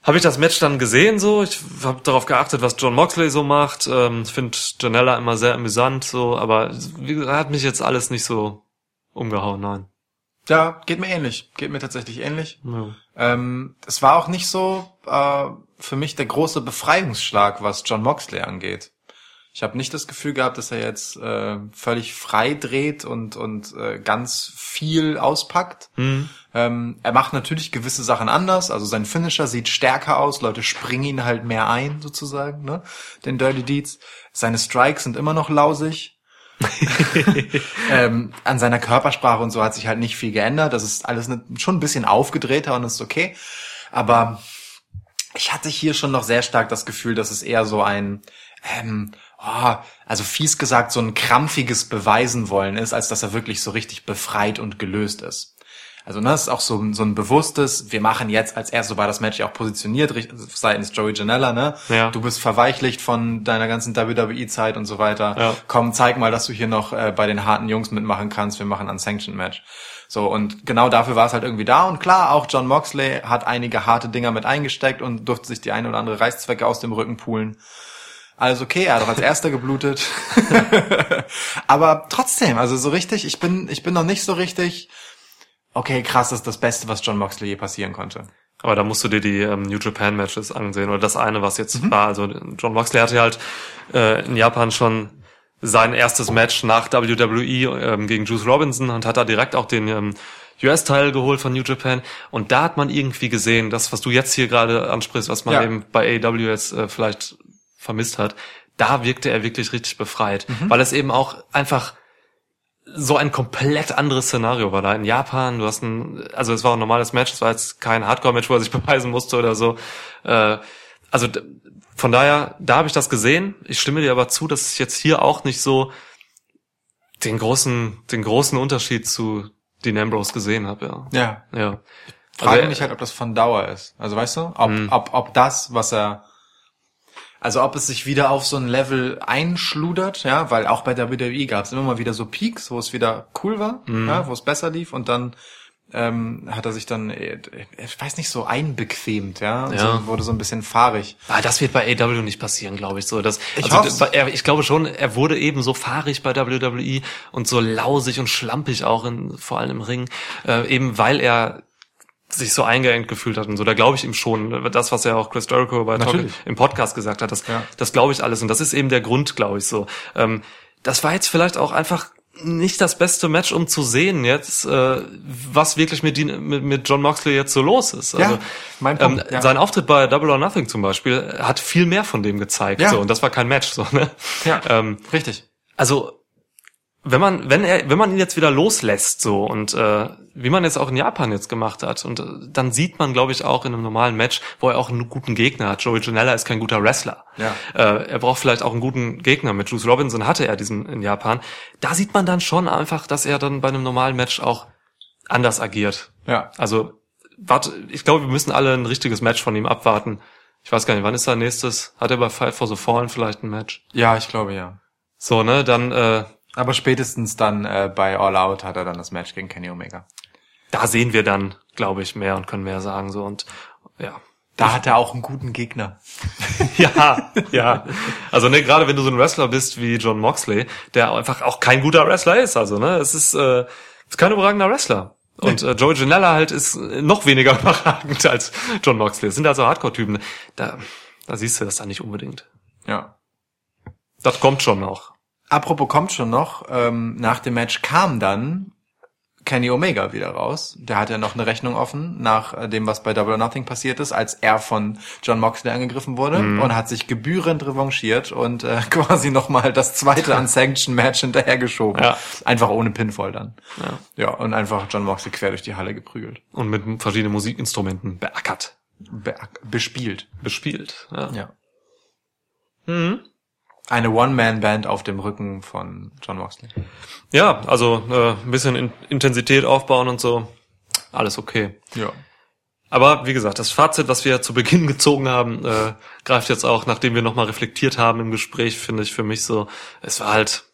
habe ich das Match dann gesehen so. Ich habe darauf geachtet, was John Moxley so macht. Ähm, Finde Janella immer sehr amüsant so, aber wie gesagt, hat mich jetzt alles nicht so umgehauen, nein. Ja, geht mir ähnlich. Geht mir tatsächlich ähnlich. Ja. Ähm, es war auch nicht so äh, für mich der große Befreiungsschlag, was John Moxley angeht. Ich habe nicht das Gefühl gehabt, dass er jetzt äh, völlig frei dreht und und äh, ganz viel auspackt. Ähm, er macht natürlich gewisse Sachen anders. Also sein Finisher sieht stärker aus. Leute springen ihn halt mehr ein, sozusagen, ne? Den Dirty Deeds. Seine Strikes sind immer noch lausig. ähm, an seiner Körpersprache und so hat sich halt nicht viel geändert. Das ist alles ne, schon ein bisschen aufgedrehter und ist okay. Aber ich hatte hier schon noch sehr stark das Gefühl, dass es eher so ein, ähm, oh, also fies gesagt, so ein krampfiges Beweisen wollen ist, als dass er wirklich so richtig befreit und gelöst ist. Also ne, das ist auch so, so ein bewusstes, wir machen jetzt als erstes, so war das Match ja auch positioniert seitens Joey Janela, ne? Ja. Du bist verweichlicht von deiner ganzen WWE-Zeit und so weiter. Ja. Komm, zeig mal, dass du hier noch äh, bei den harten Jungs mitmachen kannst. Wir machen ein Sanctioned Match. So, und genau dafür war es halt irgendwie da. Und klar, auch John Moxley hat einige harte Dinger mit eingesteckt und durfte sich die eine oder andere Reißzwecke aus dem Rücken pulen. Also okay, er hat doch als erster geblutet. Aber trotzdem, also so richtig, ich bin, ich bin noch nicht so richtig, okay, krass, das ist das Beste, was John Moxley je passieren konnte. Aber da musst du dir die ähm, New Japan Matches ansehen oder das eine, was jetzt war. Also John Moxley hatte halt äh, in Japan schon sein erstes Match nach WWE ähm, gegen Juice Robinson und hat da direkt auch den ähm, US-Teil geholt von New Japan. Und da hat man irgendwie gesehen, das, was du jetzt hier gerade ansprichst, was man Ja. eben bei AEW jetzt äh, vielleicht vermisst hat, da wirkte er wirklich richtig befreit, weil es eben auch einfach so ein komplett anderes Szenario war da in Japan. Du hast ein, also es war ein normales Match, es war jetzt kein Hardcore-Match, wo er sich beweisen musste oder so. Äh, also von daher, da habe ich das gesehen. Ich stimme dir aber zu, dass ich jetzt hier auch nicht so den großen, den großen Unterschied zu Dean Ambrose gesehen habe. Ja, Ja. ja. Frage Also, mich halt, ob das von Dauer ist. Also weißt du, ob, Mhm. ob, ob das, was er, also ob es sich wieder auf so ein Level einschludert, ja, weil auch bei der WWE gab es immer mal wieder so Peaks, wo es wieder cool war, Mhm. ja, wo es besser lief und dann ähm, hat er sich dann, äh, ich weiß nicht, so einbequemt, ja, und Ja. So, wurde so ein bisschen fahrig. Ah, das wird bei AW nicht passieren, glaube ich so. Das, Ich also, er, ich glaube schon, er wurde eben so fahrig bei WWE und so lausig und schlampig auch in, vor allem im Ring, äh, eben weil er sich so eingeengt gefühlt hat und so. Da glaube ich ihm schon. Das, was ja auch Chris Jericho bei Talk im Podcast gesagt hat, das, Ja. das glaube ich alles. Und das ist eben der Grund, glaube ich so. Ähm, das war jetzt vielleicht auch einfach nicht das beste Match, um zu sehen jetzt, äh, was wirklich mit, mit, mit John Moxley jetzt so los ist. Ja, Also, mein Punkt, ähm, ja. Sein Auftritt bei Double or Nothing zum Beispiel hat viel mehr von dem gezeigt. Ja. So, und das war kein Match. So, ne? Ja, ähm, richtig. also wenn man wenn er wenn man ihn jetzt wieder loslässt so und äh, wie man jetzt auch in Japan jetzt gemacht hat und äh, dann sieht man glaube ich auch in einem normalen Match wo er auch einen guten Gegner hat. Joey Janela ist kein guter Wrestler. Ja. äh, er braucht vielleicht auch einen guten Gegner. Mit Juice Robinson hatte er diesen in Japan. Da sieht man dann schon einfach dass er dann bei einem normalen Match auch anders agiert. Ja. also warte ich glaube wir müssen alle ein richtiges Match von ihm abwarten. Ich weiß gar nicht wann ist sein nächstes? Hat er bei Fight for the Fallen vielleicht ein Match? Ja, ich glaube ja. so ne dann äh, Aber spätestens dann äh, bei All Out hat er dann das Match gegen Kenny Omega. da sehen wir dann, glaube ich, mehr und können mehr sagen so und ja. Da hat er auch einen guten Gegner. Ja, ja. Also ne, gerade wenn du so ein Wrestler bist wie John Moxley, der einfach auch kein guter Wrestler ist, also ne, es ist, äh, ist kein überragender Wrestler. Und äh, Joey Janela halt ist äh, noch weniger überragend als John Moxley. Das sind also Hardcore-Typen. Da, da siehst du das dann nicht unbedingt. Ja. Das kommt schon noch. Apropos kommt schon noch, ähm, nach dem Match kam dann Kenny Omega wieder raus. Der hat ja noch eine Rechnung offen nach äh, dem, was bei Double or Nothing passiert ist, als er von John Moxley angegriffen wurde und hat sich gebührend revanchiert und äh, quasi nochmal das zweite Unsanctioned Match hinterhergeschoben. Ja. Einfach ohne Pinfall dann. Ja. Ja, und einfach John Moxley quer durch die Halle geprügelt. Und mit verschiedenen Musikinstrumenten beackert, Be bespielt. bespielt. Ja. Ja. Mhm. Eine One-Man-Band auf dem Rücken von John Moxley. Ja, also äh, ein bisschen in Intensität aufbauen und so. Alles okay. Ja. Aber wie gesagt, das Fazit, was wir zu Beginn gezogen haben, äh, greift jetzt auch, nachdem wir nochmal reflektiert haben im Gespräch, finde ich für mich so, es war halt,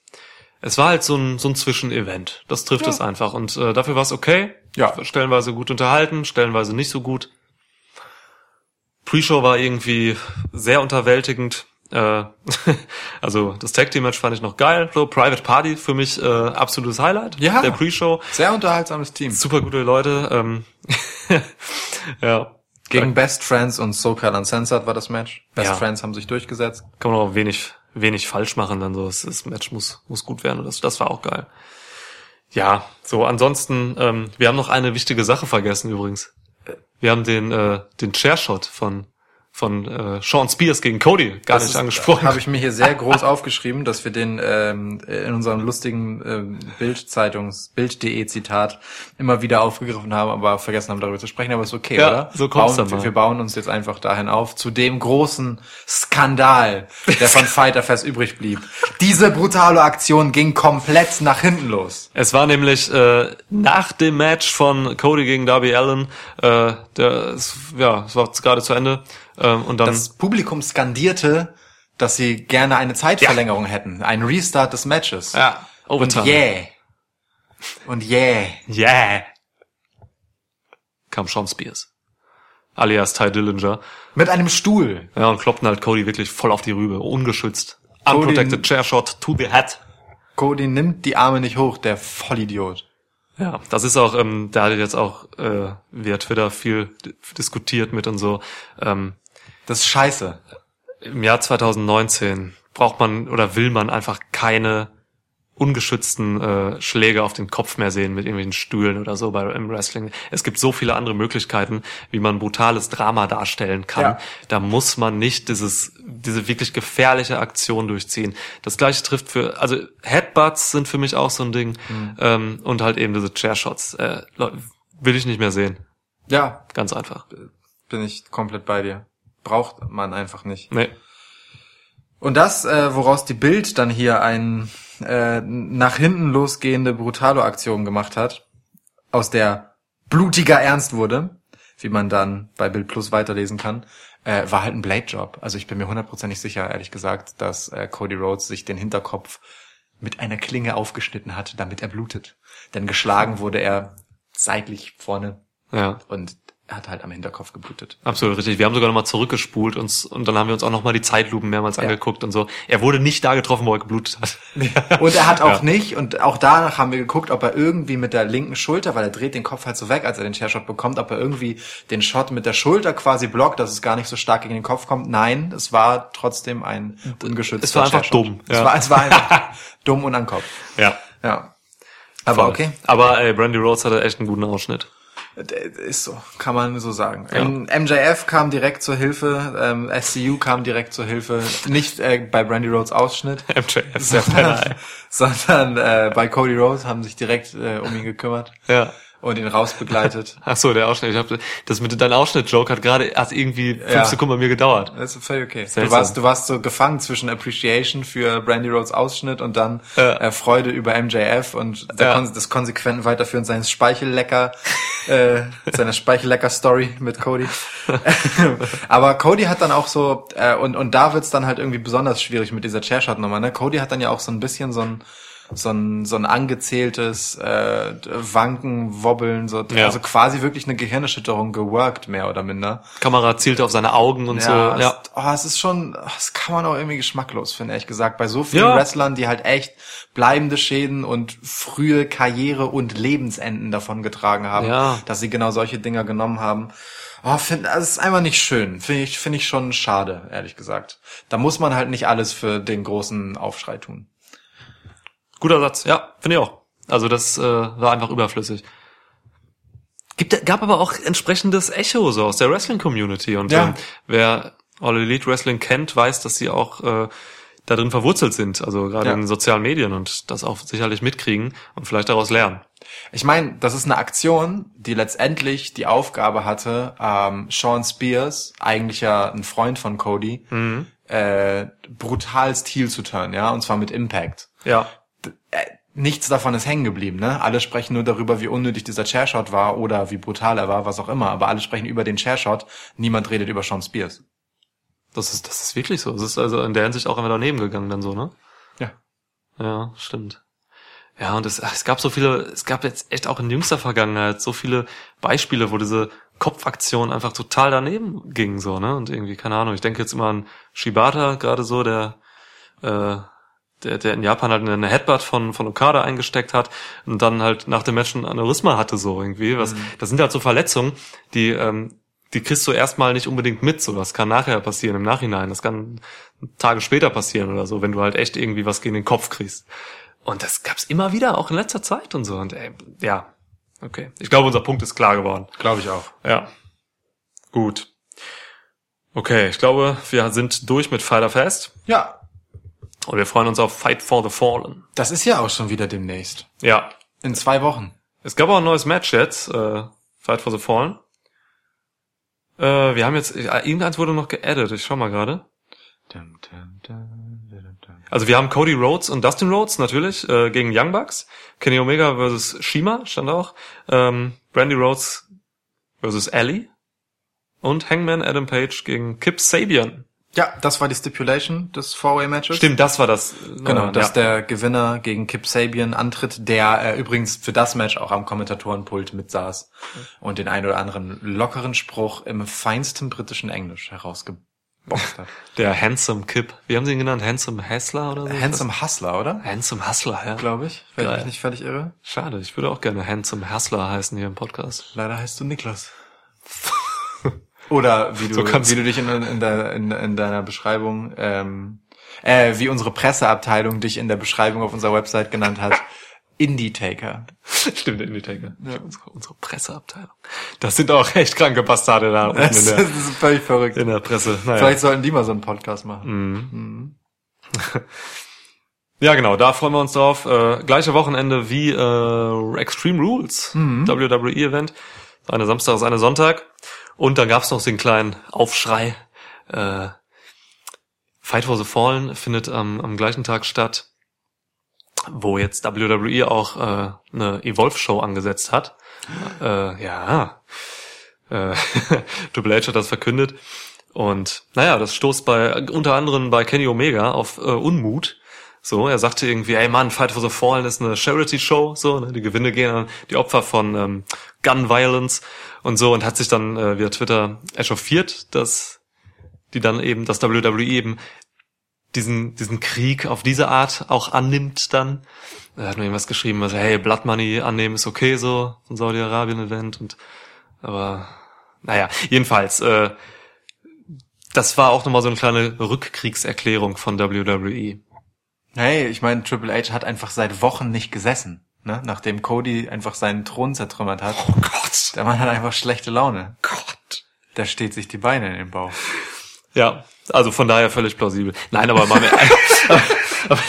es war halt so ein, so ein Zwischenevent. Das trifft es einfach. Und äh, dafür war es okay. Ja. Stellenweise gut unterhalten, stellenweise nicht so gut. Pre-Show war irgendwie sehr unterwältigend. Äh, also das Tag Team Match fand ich noch geil. So Private Party für mich äh, absolutes Highlight Ja. der Pre-Show. Sehr unterhaltsames Team. Super gute Leute. Ähm, ja. Gegen Best Friends und SoCal Uncensored war das Match. Best Ja. Friends haben sich durchgesetzt. kann man auch wenig, wenig falsch machen, dann so. Das, Match muss, muss gut werden und das, das war auch geil. Ja, so ansonsten, ähm, wir haben noch eine wichtige Sache vergessen übrigens. Wir haben den, äh, den Chairshot von, von äh, Sean Spears gegen Cody gar nicht angesprochen. Habe ich mir hier sehr groß aufgeschrieben, dass wir den ähm, in unserem lustigen ähm, Bild-Zeitungs, Bild.de Zitat immer wieder aufgegriffen haben, aber vergessen haben, darüber zu sprechen. Aber ist okay, Ja, oder? so kommt's bauen, dann wir, mal. wir bauen uns jetzt einfach dahin auf zu dem großen Skandal, der von Fighter Fest übrig blieb. Diese brutale Aktion ging komplett nach hinten los. Es war nämlich äh, nach dem Match von Cody gegen Darby Allen, äh, der, ja, es war gerade zu Ende. Ähm, und dann Das Publikum skandierte, dass sie gerne eine Zeitverlängerung hätten, einen Restart des Matches. ja, Und Overtime. yeah. Und yeah. Yeah. Kam Sean Spears. Alias Ty Dillinger. Mit einem Stuhl. Ja, und kloppten halt Cody wirklich voll auf die Rübe. Ungeschützt. Cody- Unprotected Chair Shot to the head. Cody nimmt die Arme nicht hoch, der Vollidiot. Ja, das ist auch, ähm, da hat jetzt auch äh, via Twitter viel di- diskutiert mit und so. Ähm, Das ist scheiße. Im Jahr 2019 braucht man oder will man einfach keine ungeschützten äh, Schläge auf den Kopf mehr sehen mit irgendwelchen Stühlen oder so bei im Wrestling. Es gibt so viele andere Möglichkeiten, wie man brutales Drama darstellen kann. Ja. Da muss man nicht dieses diese wirklich gefährliche Aktion durchziehen. Das gleiche trifft für also Headbutts sind für mich auch so ein Ding ähm, und halt eben diese Chairshots. Äh, will ich nicht mehr sehen. Ja, Ganz einfach. bin ich komplett bei dir. Braucht man einfach nicht. Nee. Und das, äh, woraus die Bild dann hier ein äh, nach hinten losgehende Brutalo-Aktion gemacht hat, aus der blutiger Ernst wurde, wie man dann bei Bild Plus weiterlesen kann, äh, war halt ein Blade-Job. Also ich bin mir hundertprozentig sicher, ehrlich gesagt, dass äh, Cody Rhodes sich den Hinterkopf mit einer Klinge aufgeschnitten hat, damit er blutet. Denn geschlagen wurde er seitlich vorne Ja. und hat halt am Hinterkopf geblutet. Absolut richtig. Wir haben sogar nochmal zurückgespult uns, und dann haben wir uns auch nochmal die Zeitlupen mehrmals angeguckt und so. Er wurde nicht da getroffen, wo er geblutet hat. Und er hat auch Ja. nicht, und auch danach haben wir geguckt, ob er irgendwie mit der linken Schulter, weil er dreht den Kopf halt so weg, als er den Chairshot bekommt, ob er irgendwie den Shot mit der Schulter quasi blockt, dass es gar nicht so stark gegen den Kopf kommt. Nein, es war trotzdem ein ungeschützter Es war einfach dumm, Es ja. war, es war einfach dumm und an Kopf. Ja. Ja. Aber okay. Aber ey, Brandy Rhodes hatte echt einen guten Ausschnitt. Äh, Ist so, kann man so sagen. Ähm, MJF kam direkt zur Hilfe, ähm, SCU kam direkt zur Hilfe, nicht äh, bei Brandy Rhodes Ausschnitt, MJF ey. sondern äh, bei Cody Rhodes haben sich direkt äh, um ihn gekümmert Ja. Und ihn rausbegleitet. Ach so, der Ausschnitt. Ich hab, das mit deinem Ausschnitt-Joke hat gerade erst irgendwie fünf Ja. Sekunden bei mir gedauert. Das ist völlig okay. Du warst, du warst so gefangen zwischen Appreciation für Brandy Rhodes Ausschnitt und dann Ja. äh, Freude über MJF und Ja. kon das konsequenten Weiterführen seines Speichellecker, äh, seiner Speichellecker-Story mit Cody. Aber Cody hat dann auch so, äh, und, und da wird's dann halt irgendwie besonders schwierig mit dieser Chairshot-Nummer, ne? Cody hat dann ja auch so ein bisschen so ein so ein, so ein angezähltes äh, Wanken, Wobbeln, so, Ja. also quasi wirklich eine Gehirnerschütterung geworkt, mehr oder minder. Kamera zielte auf seine Augen und so. Ja, Ja. Es, oh, es ist schon, das kann man auch irgendwie geschmacklos finden, ehrlich gesagt. Bei so vielen Ja. Wrestlern, die halt echt bleibende Schäden und frühe Karriere und Lebensenden davon getragen haben, Ja. dass sie genau solche Dinger genommen haben. Oh, find, das ist einfach nicht schön. Finde ich, finde ich schon schade, ehrlich gesagt. Da muss man halt nicht alles für den großen Aufschrei tun. Guter Satz, ja, finde ich auch. Also das äh, war einfach überflüssig. Gibt, gab aber auch entsprechendes Echo so aus der Wrestling-Community. Und Ja. ähm, wer All Elite Wrestling kennt, weiß, dass sie auch äh, da drin verwurzelt sind. Also gerade Ja. in sozialen Medien und das auch sicherlich mitkriegen und vielleicht daraus lernen. Ich meine, das ist eine Aktion, die letztendlich die Aufgabe hatte, ähm, Sean Spears, eigentlich ja ein Freund von Cody, äh, brutalst heel zu turnen, ja, und zwar mit Impact. Ja. Äh, nichts davon ist hängen geblieben, ne? Alle sprechen nur darüber, wie unnötig dieser Chairshot war oder wie brutal er war, was auch immer, aber alle sprechen über den Chairshot, niemand redet über Sean Spears. Das ist, das ist wirklich so. Das ist also in der Hinsicht auch immer daneben gegangen dann so, ne? Ja. Ja, stimmt. Ja, und es, es gab so viele, es gab jetzt echt auch in jüngster Vergangenheit so viele Beispiele, wo diese Kopfaktion einfach total daneben ging, so, ne? Und irgendwie, keine Ahnung, ich denke jetzt immer an Shibata, gerade so, der, äh, der, der in Japan halt eine Headbutt von, von Okada eingesteckt hat und dann halt nach dem Match ein Aneurysma hatte, so irgendwie. Was, Das sind halt so Verletzungen, die, ähm, die kriegst du erstmal nicht unbedingt mit, so. Das kann nachher passieren, im Nachhinein. Das kann Tage später passieren oder so, wenn du halt echt irgendwie was gegen den Kopf kriegst. Und das gab's immer wieder, auch in letzter Zeit und so. Und ey, ja, okay. Ich glaube, unser Punkt ist klar geworden. Glaube ich auch. Ja. Gut. Okay, ich glaube, wir sind durch mit Fighter Fest Ja, und wir freuen uns auf Fight for the Fallen. das ist ja auch schon wieder demnächst. Ja. In zwei Wochen. Es gab auch ein neues Match jetzt, äh, Fight for the Fallen. Äh, wir haben jetzt, äh, irgendeins wurde noch geaddet, ich schau mal gerade. Also wir haben Cody Rhodes und Dustin Rhodes natürlich äh, gegen Young Bucks. Kenny Omega versus Shima stand auch. Ähm, Brandy Rhodes versus Ellie. Und Hangman Adam Page gegen Kip Sabian. Ja, das war die Stipulation des Four-Way-Matches. Stimmt, das war das. Genau, äh, dass ja. der Gewinner gegen Kip Sabian antritt, der äh, übrigens für das Match auch am Kommentatorenpult mitsaß und den ein oder anderen lockeren Spruch im feinsten britischen Englisch herausgeboxt hat. Der Handsome Kip. Wie haben sie ihn genannt? Handsome Hassler oder so? Handsome Hustler, oder? Handsome Hustler, ja. Glaube ich. Wenn ich mich nicht völlig irre. Schade, ich würde auch gerne Handsome Hustler heißen hier im Podcast. Leider heißt du Niklas. Oder wie du, So wie du dich in, in, der, in, in deiner Beschreibung, ähm, äh, wie unsere Presseabteilung dich in der Beschreibung auf unserer Website genannt hat. Indie-Taker. Stimmt, Indie-Taker. Unsere, unsere Presseabteilung. Das sind auch echt kranke Bastarde da unten Das, der, ist völlig verrückt. in der Presse. Naja. Vielleicht sollten die mal so einen Podcast machen. Mhm. Ja, genau, da freuen wir uns drauf. Äh, gleiche Wochenende wie äh, Extreme Rules, WWE-Event. Eine Samstag ist eine Sonntag. Und dann gab's noch den kleinen Aufschrei. Äh, Fight for the Fallen findet am, am gleichen Tag statt, wo jetzt WWE auch äh, eine Evolve-Show angesetzt hat. Äh, ja. Äh, Triple H hat das verkündet. Und naja, das stoßt bei unter anderem bei Kenny Omega auf äh, Unmut. So, er sagte irgendwie, ey Mann, Fight for the Fallen ist eine Charity-Show, so, ne? die Gewinne gehen an die Opfer von ähm, Gun Violence und so und hat sich dann äh, via Twitter echauffiert, dass die dann eben, dass WWE eben diesen, diesen Krieg auf diese Art auch annimmt dann. Er hat nur irgendwas geschrieben, also hey, Blood Money annehmen ist okay so, ein Saudi-Arabien-Event und aber naja, jedenfalls, äh, das war auch nochmal so eine kleine Rückkriegserklärung von WWE. Hey, ich meine, Triple H hat einfach seit Wochen nicht gesessen, ne? Nachdem Cody einfach seinen Thron zertrümmert hat. Oh Gott. Der Mann hat einfach schlechte Laune. Gott. Der steht sich die Beine in den Bauch. Ja, also von daher völlig plausibel. Nein, aber mal,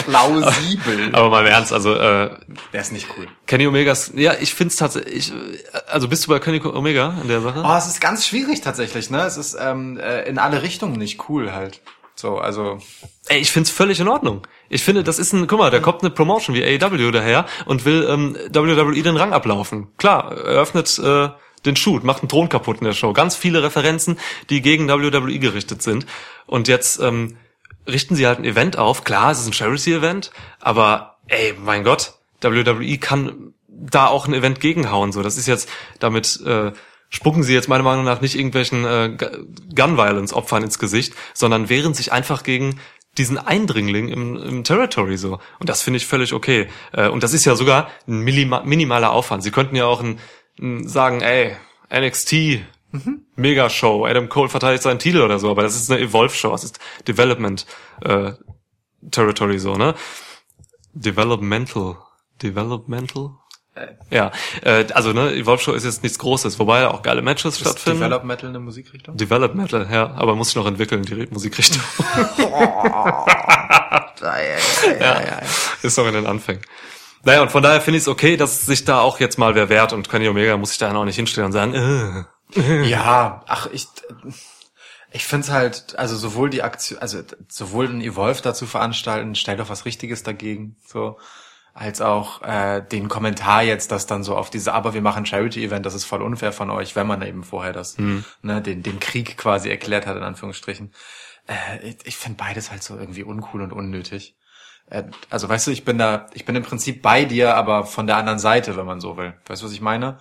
Plausibel. aber mal im Ernst, also äh, Der ist nicht cool. Kenny Omegas, ja, ich find's tatsächlich, ich, also bist du bei Kenny Omega in der Sache? Oh, es ist ganz schwierig tatsächlich, ne? Es ist ähm, äh, in alle Richtungen nicht cool halt. So, also Ey, ich find's völlig in Ordnung. Ich finde, das ist ein, guck mal, da kommt eine Promotion wie AEW daher und will ähm, WWE den Rang ablaufen. Klar, eröffnet äh, den Shoot, macht einen Thron kaputt in der Show. Ganz viele Referenzen, die gegen WWE gerichtet sind. Und jetzt ähm, richten sie halt ein Event auf. Klar, es ist ein Charity-Event, aber ey, mein Gott, WWE kann da auch ein Event gegenhauen. So, das ist jetzt damit. Äh, spucken sie jetzt meiner Meinung nach nicht irgendwelchen äh, Gun-Violence-Opfern ins Gesicht, sondern wehren sich einfach gegen diesen Eindringling im, im Territory so. Und das finde ich völlig okay. Äh, und das ist ja sogar ein minima minimaler Aufwand. Sie könnten ja auch ein, ein sagen, ey, NXT, Mega-Show, Adam Cole verteidigt seinen Titel oder so, aber das ist eine Evolve-Show, das ist Development äh, Territory so, ne? Developmental. Developmental? Ja, äh, also ne, Evolve Show ist jetzt nichts Großes, wobei auch geile Matches ist stattfinden. Develop Metal eine Musikrichtung? Develop Metal, ja, aber muss sich noch entwickeln, die Musikrichtung. Ja, ja, ja, ja. ist noch in den Anfängen. Naja, und von daher finde ich es okay, dass sich da auch jetzt mal wer wehrt und Kenny Omega muss sich da auch nicht hinstellen und sagen, äh, Ja, ach, ich, ich find's halt, also sowohl die Aktion, also sowohl ein Evolve dazu veranstalten, stell doch was Richtiges dagegen, so, als auch äh, den Kommentar jetzt, dass dann so auf diese, aber wir machen Charity-Event, das ist voll unfair von euch, wenn man eben vorher das, ne, den, den Krieg quasi erklärt hat, in Anführungsstrichen. Äh, ich ich finde beides halt so irgendwie uncool und unnötig. Äh, also weißt du, ich bin da, ich bin im Prinzip bei dir, aber von der anderen Seite, wenn man so will. Weißt du, was ich meine?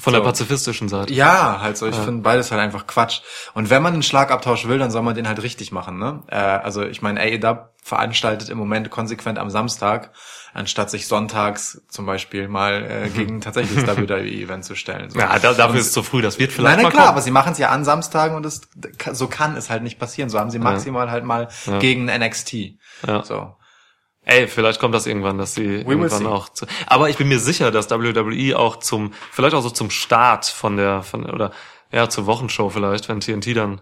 von der So. pazifistischen Seite. Ja, halt so. Ich finde beides halt einfach Quatsch. Und wenn man einen Schlagabtausch will, dann soll man den halt richtig machen. Ne? Äh, also ich meine, AEW veranstaltet im Moment konsequent am Samstag, anstatt sich sonntags zum Beispiel mal äh, gegen tatsächlich das WWE-Event zu stellen. So. Ja, da, dafür Und- ist es zu früh, das wird vielleicht Nein, nein, klar, kommen. aber sie machen es ja an Samstagen und es, so kann es halt nicht passieren. So haben sie maximal halt mal gegen NXT. Ja. So. Ey, vielleicht kommt das irgendwann, dass sie will irgendwann auch zu, aber ich bin mir sicher, dass WWE auch zum, vielleicht auch so zum Start von der, von, oder, ja, zur Wochenshow vielleicht, wenn TNT dann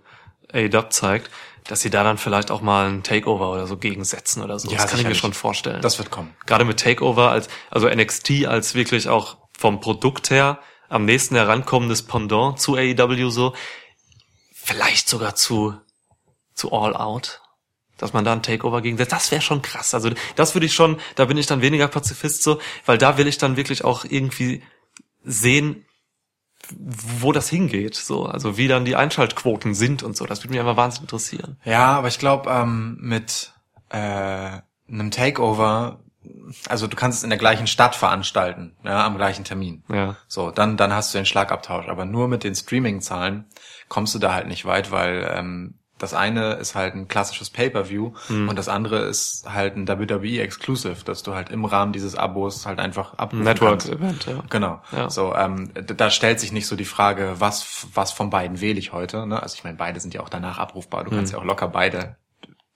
AEW zeigt, dass sie da dann vielleicht auch mal ein Takeover oder so gegensetzen oder so. Ja, das kann ich mir schon vorstellen. Das wird kommen. Gerade mit Takeover als, also NXT als wirklich auch vom Produkt her am nächsten herankommendes Pendant zu AEW so, vielleicht sogar zu, zu All Out, dass man da ein Takeover gegen, das wäre schon krass. Also das würde ich schon, da bin ich dann weniger Pazifist so, weil da will ich dann wirklich auch irgendwie sehen, wo das hingeht, so, also wie dann die Einschaltquoten sind und so. Das würde mich einfach wahnsinnig interessieren. Ja, aber ich glaube, ähm, mit äh, einem Takeover, also du kannst es in der gleichen Stadt veranstalten, ja, am gleichen Termin. Ja. So, dann, dann hast du den Schlagabtausch. Aber nur mit den Streaming-Zahlen kommst du da halt nicht weit, weil ähm, das eine ist halt ein klassisches Pay-per-View Hm. und das andere ist halt ein WWE Exclusive, dass du halt im Rahmen dieses Abos halt einfach abrufen kannst. Network-Event, ja. Genau. Ja. So, ähm, da stellt sich nicht so die Frage, was was von beiden wähle ich heute. Ne? Also ich meine, beide sind ja auch danach abrufbar. Du kannst ja auch locker beide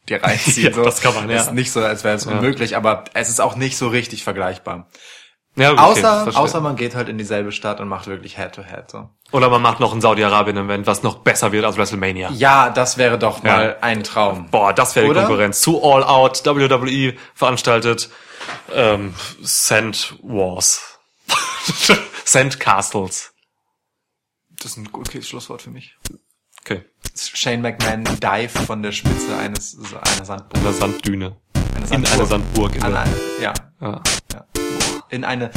dir reinziehen. Ja, so. das kann man, ja. Ist nicht so, als wäre es unmöglich, aber es ist auch nicht so richtig vergleichbar. Ja, okay, außer außer man geht halt in dieselbe Stadt und macht wirklich Head-to-Head. so. Oder man macht noch ein Saudi-Arabien-Event, was noch besser wird als WrestleMania. Ja, das wäre doch Ja. mal ein Traum. Boah, das wäre die? Konkurrenz. Zu All Out, WWE veranstaltet ähm, Sand Wars. Sand Castles. Das ist ein gutes Schlusswort für mich. Okay. Shane McMahon dive von der Spitze eines einer Sandburg. In der Sanddüne. Eine In eine Sandburg. In An ja, ja. ja. In eine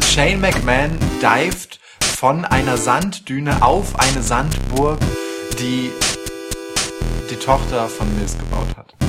Shane McMahon dived von einer Sanddüne auf eine Sandburg, die die Tochter von Mills gebaut hat.